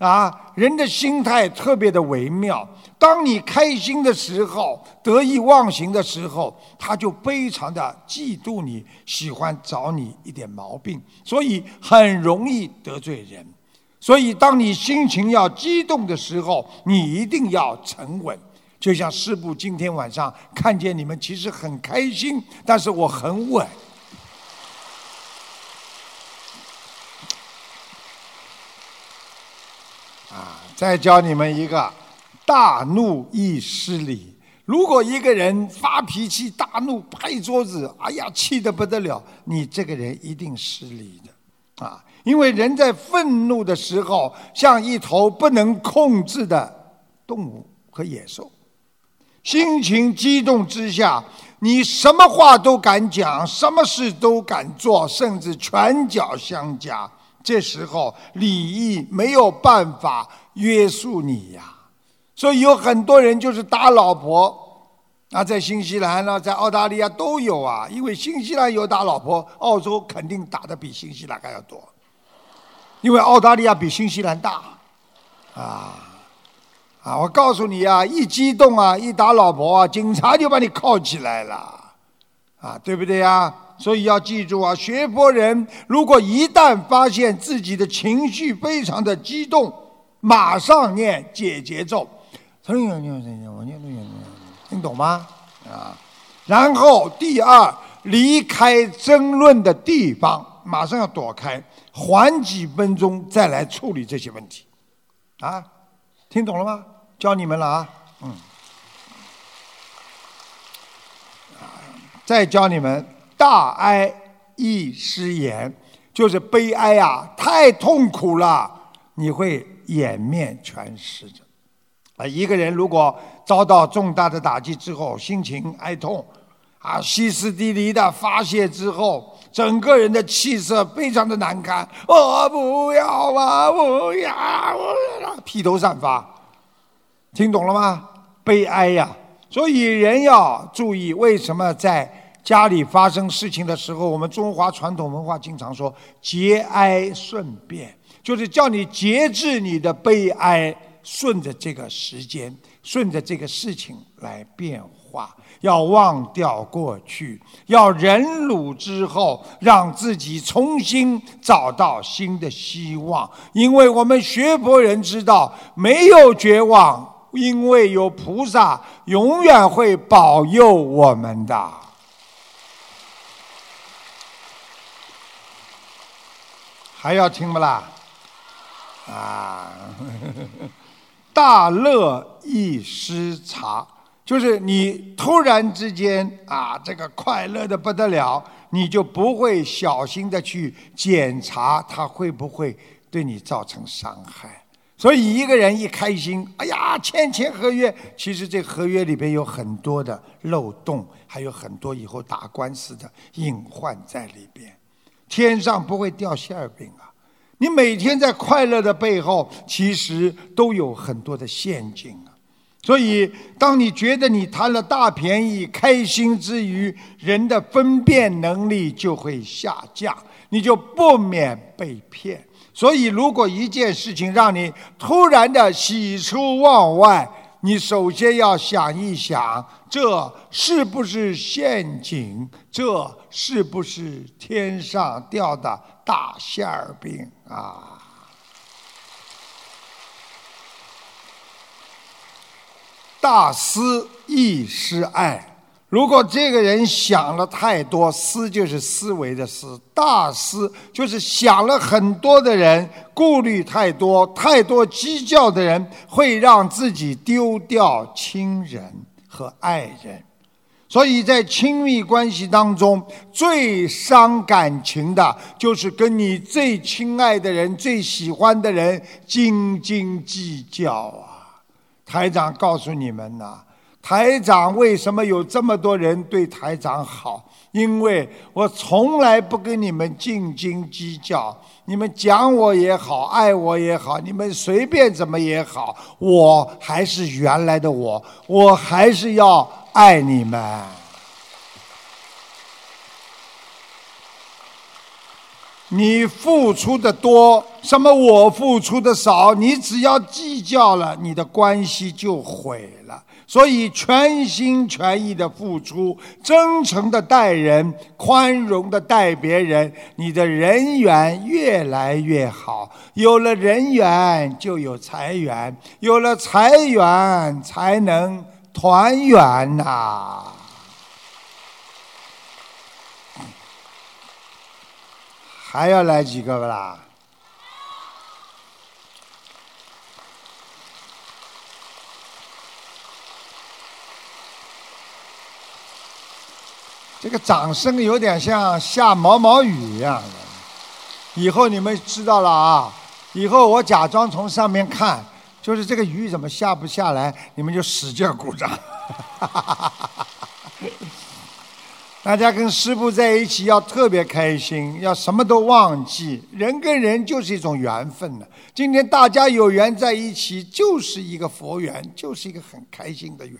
啊，人的心态特别的微妙。当你开心的时候，得意忘形的时候，他就非常的嫉妒你，喜欢找你一点毛病，所以很容易得罪人。所以，当你心情要激动的时候，你一定要沉稳。就像师父今天晚上看见你们，其实很开心，但是我很稳。再教你们一个，大怒易失礼。如果一个人发脾气、大怒、拍桌子，哎呀，气得不得了，你这个人一定失礼的，啊，因为人在愤怒的时候，像一头不能控制的动物和野兽，心情激动之下，你什么话都敢讲，什么事都敢做，甚至拳脚相加。这时候礼义没有办法约束你呀，所以有很多人就是打老婆，啊，在新西兰呢，在澳大利亚都有啊，因为新西兰有打老婆，澳洲肯定打的比新西兰还要多，因为澳大利亚比新西兰大，啊，啊，我告诉你啊，一激动啊，一打老婆啊，警察就把你铐起来了，啊，对不对呀？所以要记住啊，学佛人如果一旦发现自己的情绪非常的激动，马上念解结咒，听懂吗？啊，然后第二，离开争论的地方，马上要躲开，缓几分钟再来处理这些问题，啊，听懂了吗？教你们了啊，嗯，再教你们。大哀易失言，就是悲哀啊，太痛苦了，你会掩面全失的。啊，一个人如果遭到重大的打击之后，心情哀痛，啊，歇斯底里的发泄之后，整个人的气色非常的难看。我不要啊，不要，披头散发，听懂了吗？悲哀呀，所以人要注意，为什么在。家里发生事情的时候，我们中华传统文化经常说节哀顺变，就是叫你节制你的悲哀，顺着这个时间，顺着这个事情来变化，要忘掉过去，要忍辱之后，让自己重新找到新的希望。因为我们学佛人知道，没有绝望，因为有菩萨永远会保佑我们的。还要听不啦？啊，大乐易失察，就是你突然之间啊，这个快乐的不得了，你就不会小心的去检查它会不会对你造成伤害。所以一个人一开心，哎呀，签签合约，其实这合约里边有很多的漏洞，还有很多以后打官司的隐患在里边。天上不会掉馅儿饼啊！你每天在快乐的背后，其实都有很多的陷阱啊！所以，当你觉得你贪了大便宜、开心之余，人的分辨能力就会下降，你就不免被骗。所以，如果一件事情让你突然的喜出望外，你首先要想一想，这是不是陷阱？这是不是天上掉的大馅儿饼啊？大思亦失爱。如果这个人想了太多，思就是思维的思，大思就是想了很多的人，顾虑太多，太多计较的人，会让自己丢掉亲人和爱人。所以在亲密关系当中，最伤感情的，就是跟你最亲爱的人、最喜欢的人斤斤计较啊！台长告诉你们呐。台长为什么有这么多人对台长好？因为我从来不跟你们斤斤计较，你们讲我也好，爱我也好，你们随便怎么也好，我还是原来的我，我还是要爱你们。你付出的多，什么我付出的少，你只要计较了，你的关系就毁了。所以，全心全意的付出，真诚的待人，宽容的待别人，你的人缘越来越好。有了人缘，就有财源；有了财源，才能团圆呐！还要来几个不啦？这个掌声有点像下毛毛雨一样的。以后你们知道了啊！以后我假装从上面看，就是这个雨怎么下不下来，你们就使劲鼓掌。大家跟师傅在一起要特别开心，要什么都忘记。人跟人就是一种缘分呢。今天大家有缘在一起，就是一个佛缘，就是一个很开心的缘。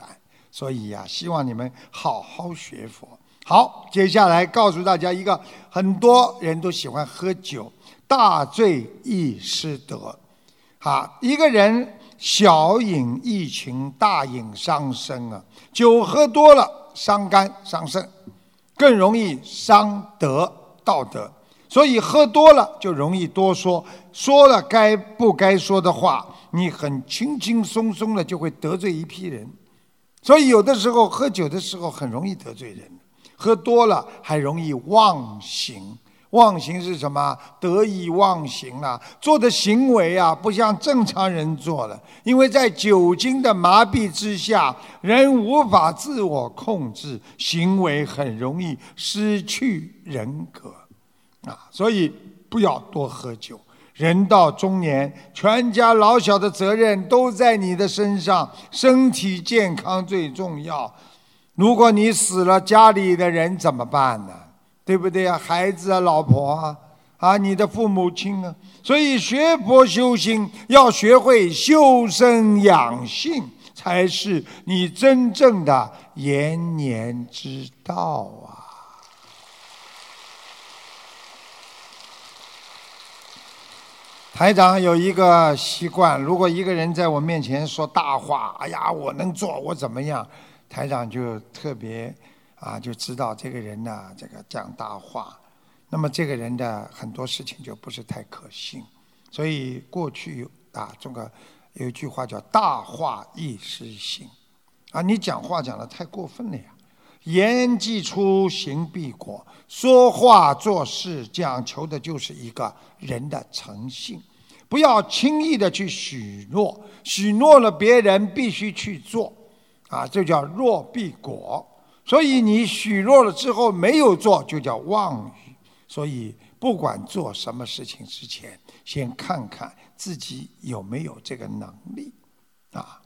所以呀，希望你们好好学佛。好，接下来告诉大家一个很多人都喜欢喝酒，大醉易失德。啊，一个人小饮怡情，大饮伤身啊。酒喝多了伤肝伤肾，更容易伤德道德。所以喝多了就容易多说，说了该不该说的话，你很轻轻松松的就会得罪一批人。所以有的时候喝酒的时候很容易得罪人。喝多了还容易忘形，忘形是什么？得意忘形了，做的行为啊，不像正常人做的。因为在酒精的麻痹之下，人无法自我控制，行为很容易失去人格，啊，所以不要多喝酒。人到中年，全家老小的责任都在你的身上，身体健康最重要。如果你死了，家里的人怎么办呢？对不对啊？孩子啊，老婆啊，啊，你的父母亲啊。所以学佛修心，要学会修身养性，才是你真正的延年之道啊。台长有一个习惯，如果一个人在我面前说大话，哎呀，我能做，我怎么样？台长就特别啊，就知道这个人呢，这个讲大话，那么这个人的很多事情就不是太可信。所以过去啊，这个有一句话叫“大话易失信”，啊，你讲话讲的太过分了呀！言既出，行必果。说话做事讲求的就是一个人的诚信，不要轻易的去许诺，许诺了别人必须去做。啊，这叫若必果，所以你许诺了之后没有做，就叫妄语。所以不管做什么事情之前，先看看自己有没有这个能力。啊，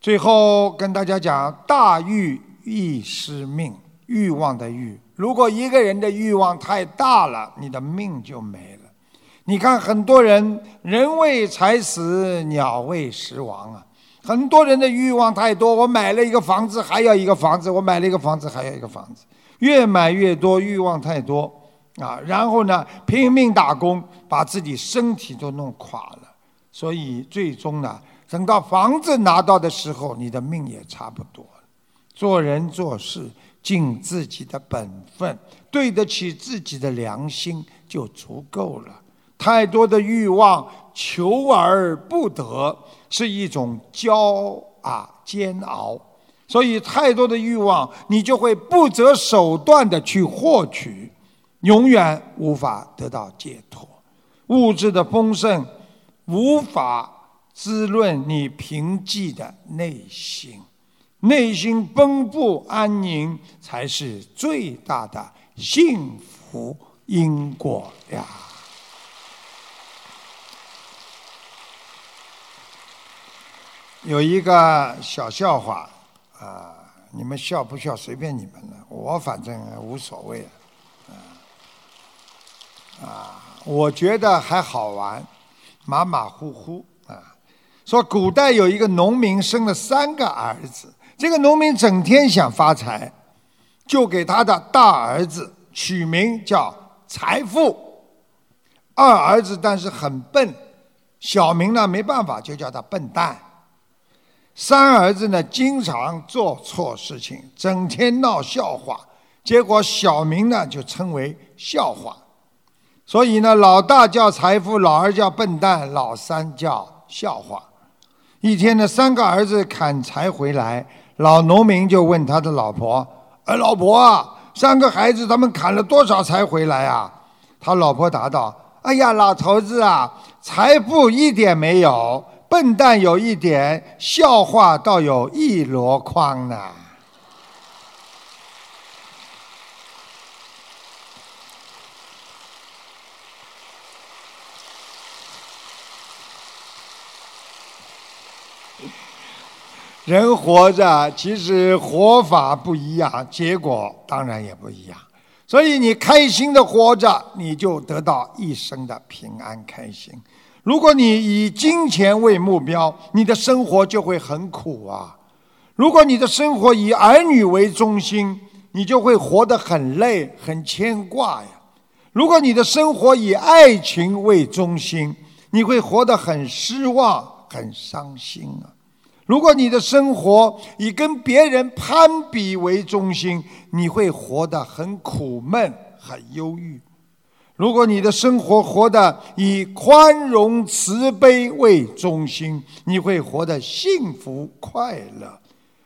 最后跟大家讲，大欲易失命，欲望的欲。如果一个人的欲望太大了，你的命就没了。你看很多人，人为财死，鸟为食亡啊。很多人的欲望太多，我买了一个房子还要一个房子，我买了一个房子还要一个房子，越买越多，欲望太多啊！然后呢，拼命打工，把自己身体都弄垮了。所以最终呢，等到房子拿到的时候，你的命也差不多了。做人做事，尽自己的本分，对得起自己的良心就足够了。太多的欲望，求而不得。是一种骄啊煎熬，所以太多的欲望，你就会不择手段的去获取，永远无法得到解脱。物质的丰盛无法滋润你平寂的内心，内心丰富安宁才是最大的幸福因果呀。有一个小笑话，啊，你们笑不笑随便你们了，我反正无所谓了，啊，啊，我觉得还好玩，马马虎虎啊。说古代有一个农民生了三个儿子，这个农民整天想发财，就给他的大儿子取名叫财富，二儿子但是很笨，小名呢没办法就叫他笨蛋。三儿子呢，经常做错事情，整天闹笑话，结果小名呢就称为笑话。所以呢，老大叫财富，老二叫笨蛋，老三叫笑话。一天呢，三个儿子砍柴回来，老农民就问他的老婆：“哎，老婆啊，三个孩子他们砍了多少柴回来啊？”他老婆答道：“哎呀，老头子啊，财富一点没有，笨蛋有一点，笑话倒有一箩筐呢。”人活着，其实活法不一样，结果当然也不一样。所以你开心的活着，你就得到一生的平安开心。如果你以金钱为目标，你的生活就会很苦啊。如果你的生活以儿女为中心，你就会活得很累、很牵挂呀。如果你的生活以爱情为中心，你会活得很失望、很伤心啊。如果你的生活以跟别人攀比为中心，你会活得很苦闷、很忧郁；如果你的生活活得以宽容、慈悲为中心，你会活得幸福快乐；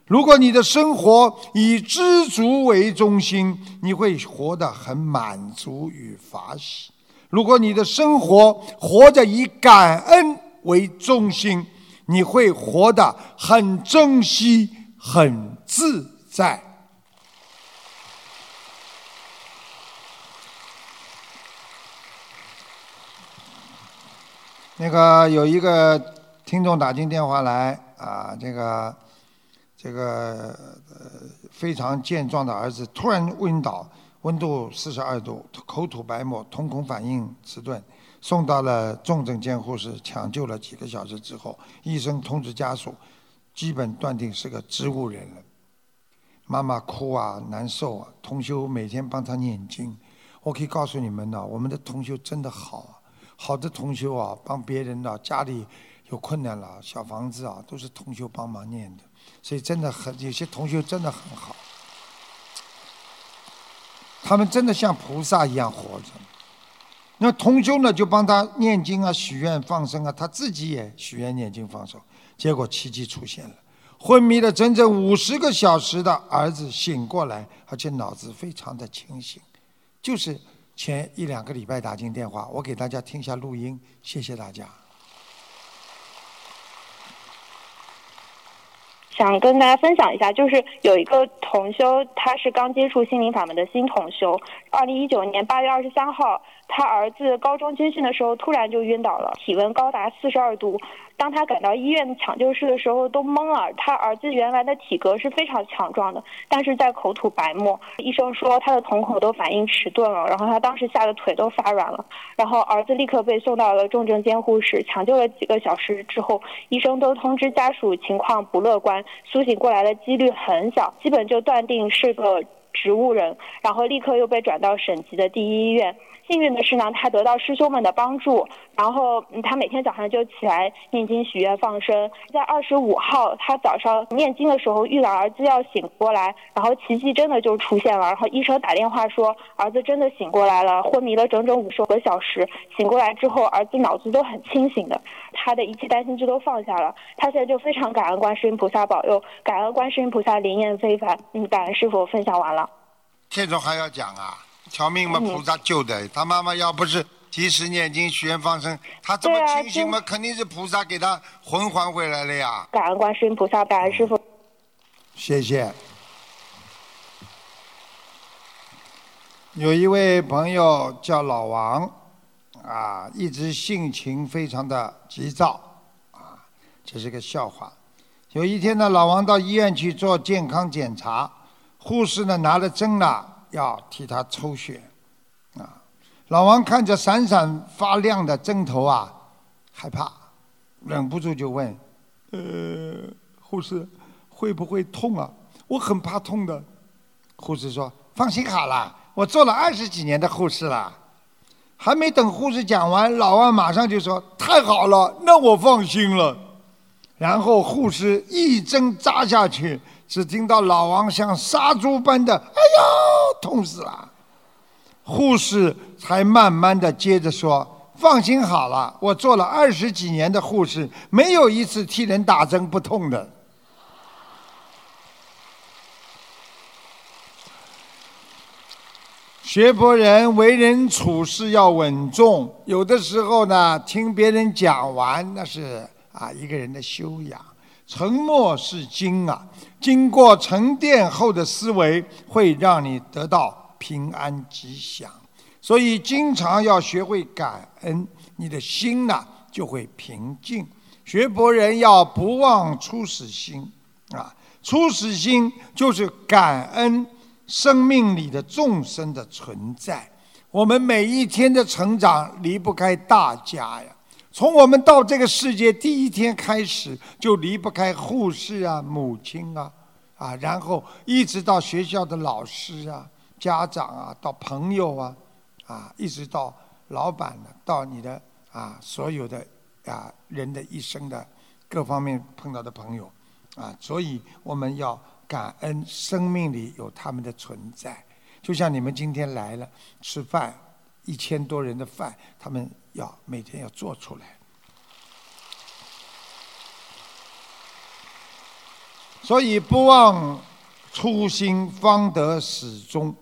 如果你的生活以知足为中心，你会活得很满足与法喜；如果你的生活活着以感恩为中心，你会活得很珍惜、很自在。那个有一个听众打进电话来啊，这个这个呃非常健壮的儿子突然晕倒，温度四十二度，口吐白沫，瞳孔反应迟钝。送到了重症监护室，抢救了几个小时之后，医生通知家属，基本断定是个植物人了。妈妈哭啊，难受啊。同修每天帮他念经，我可以告诉你们呢，我们的同修真的好，好的同修啊，帮别人呢，家里有困难了，小房子啊，都是同修帮忙念的，所以真的很有些同修真的很好，他们真的像菩萨一样活着。那同修呢，就帮他念经啊、许愿、放生啊，他自己也许愿、念经、放生，结果奇迹出现了，昏迷了整整五十个小时的儿子醒过来，而且脑子非常的清醒。就是前一两个礼拜打进电话，我给大家听一下录音，谢谢大家。想跟大家分享一下，就是有一个同修，他是刚接触心灵法门的新同修，二零一九年八月二十三号。他儿子高中军训的时候突然就晕倒了，体温高达四十二度。当他赶到医院抢救室的时候，都懵了。他儿子原来的体格是非常强壮的，但是在口吐白沫。医生说他的瞳孔都反应迟钝了，然后他当时吓得腿都发软了。然后儿子立刻被送到了重症监护室，抢救了几个小时之后，医生都通知家属情况不乐观，苏醒过来的几率很小，基本就断定是个植物人。然后立刻又被转到省级的第一医院。幸运的是呢，他得到师兄们的帮助，然后他每天早上就起来念经许愿放生。在二十五号，他早上念经的时候，遇到儿子要醒过来，然后奇迹真的就出现了。然后医生打电话说，儿子真的醒过来了，昏迷了整整五十个小时。醒过来之后，儿子脑子都很清醒的，他的一切担心就都放下了。他现在就非常感恩观世音菩萨保佑，感恩观世音菩萨灵验非凡。嗯，感恩师傅分享完了。这种还要讲啊？条命嘛，菩萨救的。他妈妈要不是及时念经、许愿、放生，他这么清醒嘛，肯定是菩萨给他魂还回来了呀。感恩观世音菩萨，感恩师傅。谢谢。有一位朋友叫老王，啊，一直性情非常的急躁，啊，这是个笑话。有一天呢，老王到医院去做健康检查，护士呢拿了针呢。要替他抽血，啊！老王看着闪闪发亮的针头啊，害怕，忍不住就问：“呃，护士，会不会痛啊？我很怕痛的。”护士说：“放心好了，我做了二十几年的护士了。”还没等护士讲完，老王马上就说：“太好了，那我放心了。”然后护士一针扎下去。只听到老王像杀猪般的“哎呦，痛死了！”护士才慢慢的接着说：“放心好了，我做了二十几年的护士，没有一次替人打针不痛的。学佛人为人处事要稳重，有的时候呢，听别人讲完那是啊一个人的修养。沉默是金啊，经过沉淀后的思维会让你得到平安吉祥。所以经常要学会感恩，你的心呢就会平静。学佛人要不忘初始心啊，初始心就是感恩。生命里的众生的存在，我们每一天的成长离不开大家呀。从我们到这个世界第一天开始，就离不开护士啊、母亲啊，啊，然后一直到学校的老师啊、家长啊，到朋友啊，啊，一直到老板呢，到你的啊所有的啊人的一生的各方面碰到的朋友啊，所以我们要。感恩生命里有他们的存在，就像你们今天来了吃饭，一千多人的饭，他们要每天要做出来。所以不忘初心，方得始终。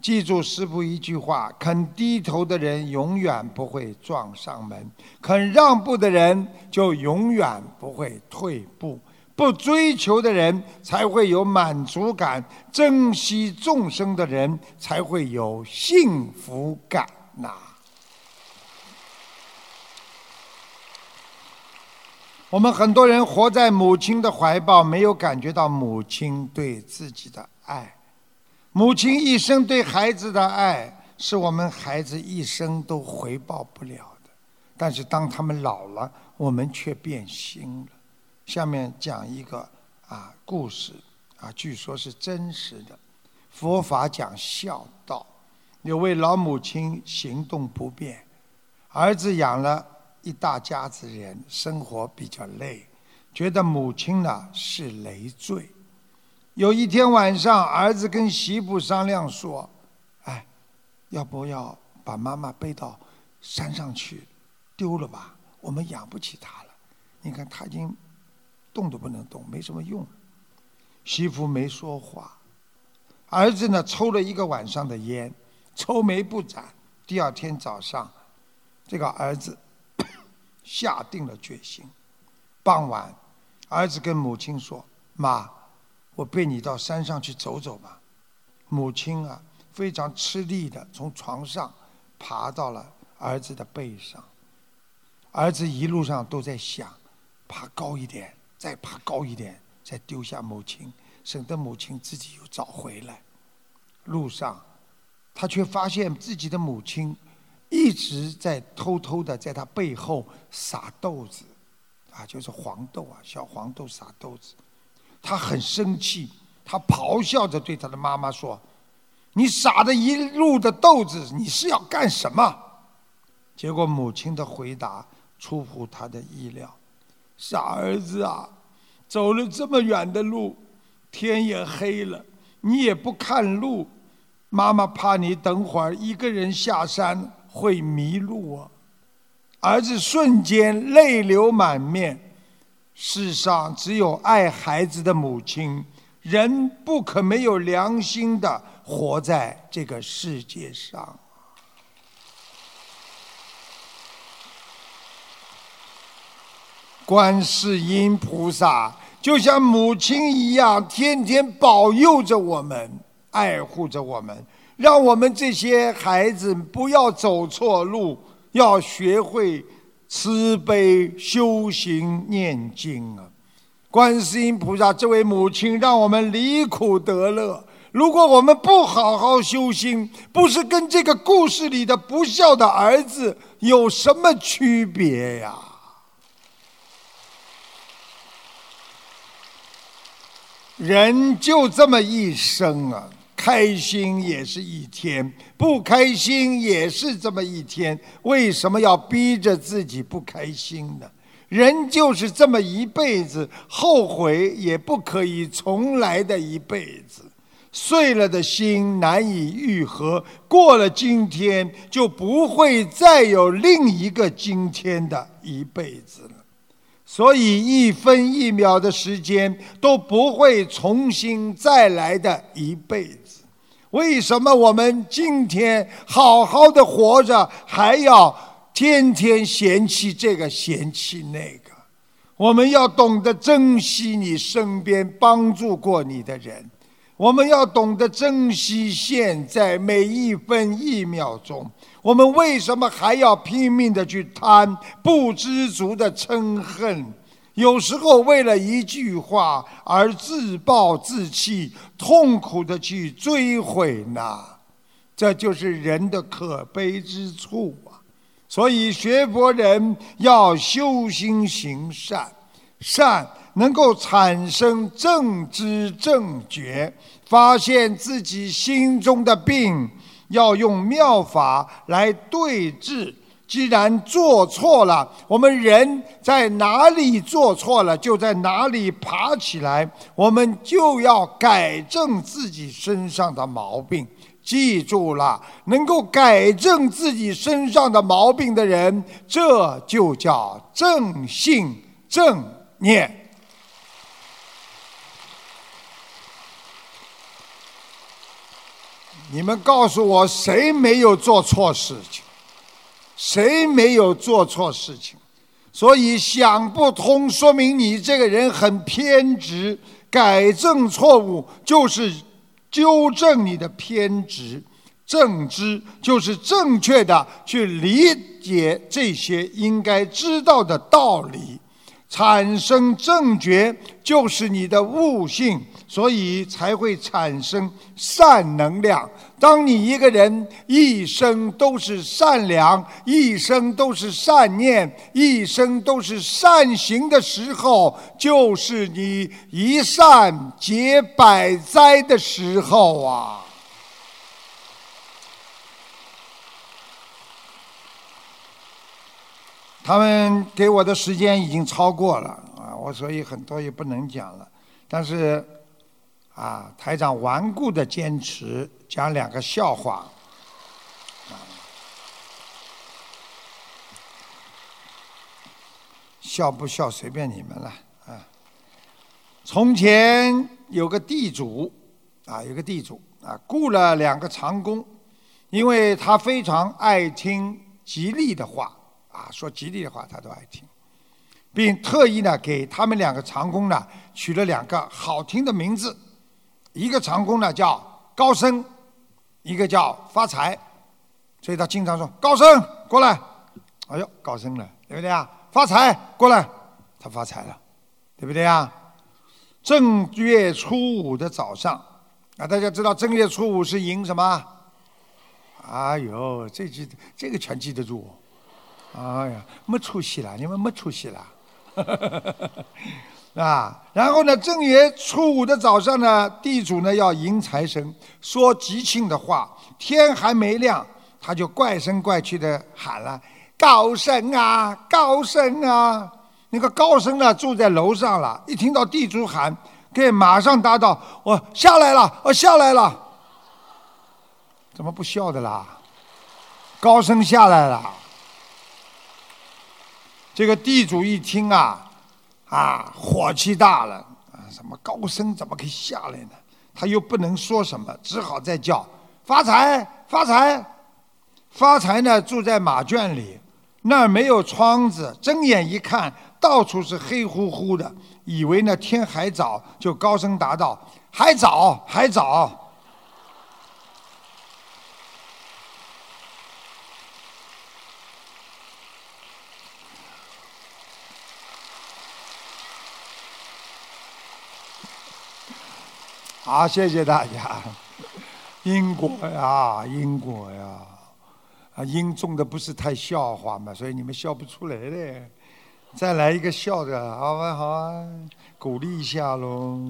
记住师傅一句话：肯低头的人永远不会撞上门，肯让步的人就永远不会退步。不追求的人才会有满足感，珍惜众生的人才会有幸福感呐。我们很多人活在母亲的怀抱，没有感觉到母亲对自己的爱。母亲一生对孩子的爱，是我们孩子一生都回报不了的。但是当他们老了，我们却变心了。下面讲一个啊故事啊，据说是真实的。佛法讲孝道，有位老母亲行动不便，儿子养了一大家子人，生活比较累，觉得母亲呢是累赘。有一天晚上，儿子跟媳妇商量说：“哎，要不要把妈妈背到山上去丢了吧？我们养不起她了。你看她已经……”动都不能动，没什么用。媳妇没说话，儿子呢抽了一个晚上的烟，愁眉不展。第二天早上，这个儿子下定了决心。傍晚，儿子跟母亲说：“妈，我背你到山上去走走吧。”母亲啊，非常吃力的从床上爬到了儿子的背上。儿子一路上都在想，爬高一点。再爬高一点，再丢下母亲，省得母亲自己又找回来。路上，他却发现自己的母亲一直在偷偷的在他背后撒豆子，啊，就是黄豆啊，小黄豆撒豆子。他很生气，他咆哮着对他的妈妈说：“你撒的一路的豆子，你是要干什么？”结果母亲的回答出乎他的意料。傻儿子啊，走了这么远的路，天也黑了，你也不看路，妈妈怕你等会儿一个人下山会迷路啊！儿子瞬间泪流满面。世上只有爱孩子的母亲，人不可没有良心的活在这个世界上。观世音菩萨就像母亲一样，天天保佑着我们，爱护着我们，让我们这些孩子不要走错路，要学会慈悲修行念经啊！观世音菩萨这位母亲，让我们离苦得乐。如果我们不好好修心，不是跟这个故事里的不孝的儿子有什么区别呀？人就这么一生啊，开心也是一天，不开心也是这么一天。为什么要逼着自己不开心呢？人就是这么一辈子，后悔也不可以重来的一辈子。碎了的心难以愈合，过了今天就不会再有另一个今天的一辈子了。所以一分一秒的时间都不会重新再来的一辈子。为什么我们今天好好的活着，还要天天嫌弃这个嫌弃那个？我们要懂得珍惜你身边帮助过你的人，我们要懂得珍惜现在每一分一秒钟。我们为什么还要拼命的去贪，不知足的嗔恨？有时候为了一句话而自暴自弃，痛苦的去追悔呢？这就是人的可悲之处啊！所以学佛人要修心行善，善能够产生正知正觉，发现自己心中的病，要用妙法来对治。既然做错了，我们人在哪里做错了，就在哪里爬起来，我们就要改正自己身上的毛病。记住了，能够改正自己身上的毛病的人，这就叫正信正念。你们告诉我，谁没有做错事情？谁没有做错事情？所以想不通，说明你这个人很偏执。改正错误就是纠正你的偏执，正知就是正确的去理解这些应该知道的道理，产生正觉就是你的悟性，所以才会产生善能量。当你一个人一生都是善良，一生都是善念，一生都是善行的时候，就是你一善解百灾的时候啊！他们给我的时间已经超过了啊，我所以很多也不能讲了，但是。啊，台长顽固的坚持讲两个笑话，笑不笑随便你们了啊。从前有个地主啊，有个地主啊，雇了两个长工，因为他非常爱听吉利的话啊，说吉利的话他都爱听，并特意呢给他们两个长工呢取了两个好听的名字。一个长工呢叫高升，一个叫发财，所以他经常说：“高升过来。”哎呦，高升了，对不对啊？发财过来，他发财了，对不对啊？正月初五的早上，啊，大家知道正月初五是迎什么？哎呦，这记这个全记得住。哎呀，没出息了，你们没出息了。啊，然后呢，正月初五的早上呢，地主呢要迎财神，说吉庆的话。天还没亮，他就怪声怪气的喊了：“高升啊，高升啊！”那个高升呢住在楼上了，一听到地主喊，给马上答道：“我下来了，我下来了。”怎么不笑的啦？高升下来了。这个地主一听啊。啊，火气大了啊！什么高僧怎么可以下来呢？他又不能说什么，只好再叫发财发财发财呢。住在马圈里，那儿没有窗子，睁眼一看到处是黑乎乎的，以为呢天还早，就高声答道：“还早还早。”好，谢谢大家。因果呀，因果呀，啊，因种的不是太笑话嘛，所以你们笑不出来嘞。再来一个笑的，好啊，好啊，鼓励一下喽。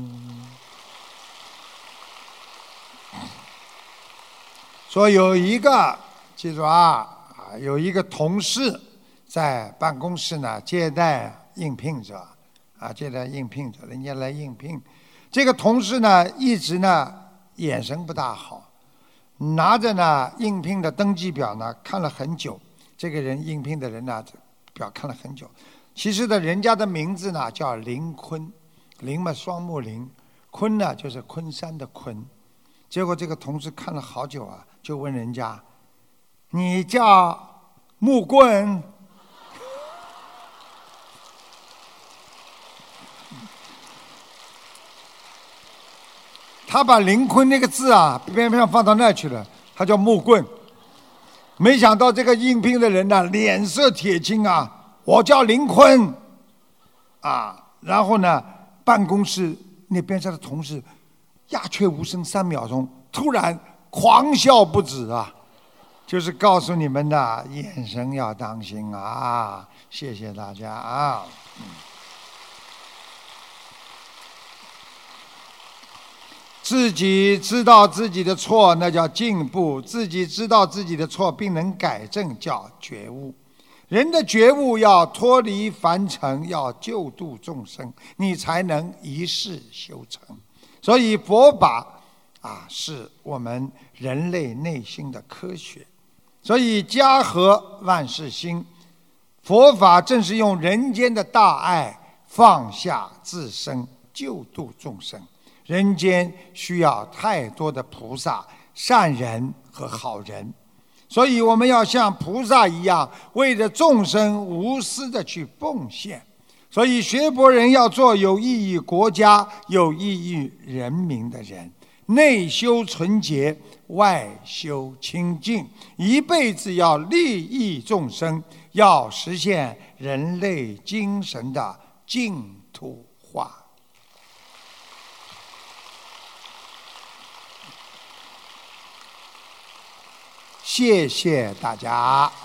说有一个，记住啊，啊，有一个同事在办公室呢接待应聘者，啊，接待应聘者，人家来应聘。这个同事呢，一直呢眼神不大好，拿着呢应聘的登记表呢看了很久。这个人应聘的人呢，表看了很久。其实呢，人家的名字呢叫林坤，林嘛双木林，坤呢就是昆山的坤。结果这个同事看了好久啊，就问人家：“你叫木棍？”他把林坤那个字啊，偏偏放到那去了，他叫木棍。没想到这个应聘的人呢，脸色铁青啊！我叫林坤，啊，然后呢，办公室那边上的同事鸦雀无声三秒钟，突然狂笑不止啊！就是告诉你们的，眼神要当心啊！谢谢大家啊！自己知道自己的错，那叫进步；自己知道自己的错并能改正，叫觉悟。人的觉悟要脱离凡尘，要救度众生，你才能一世修成。所以佛法啊，是我们人类内心的科学。所以家和万事兴，佛法正是用人间的大爱放下自身，救度众生。人间需要太多的菩萨、善人和好人，所以我们要像菩萨一样，为着众生无私的去奉献。所以学佛人要做有益于国家、有益于人民的人，内修纯洁，外修清净，一辈子要利益众生，要实现人类精神的净谢谢大家。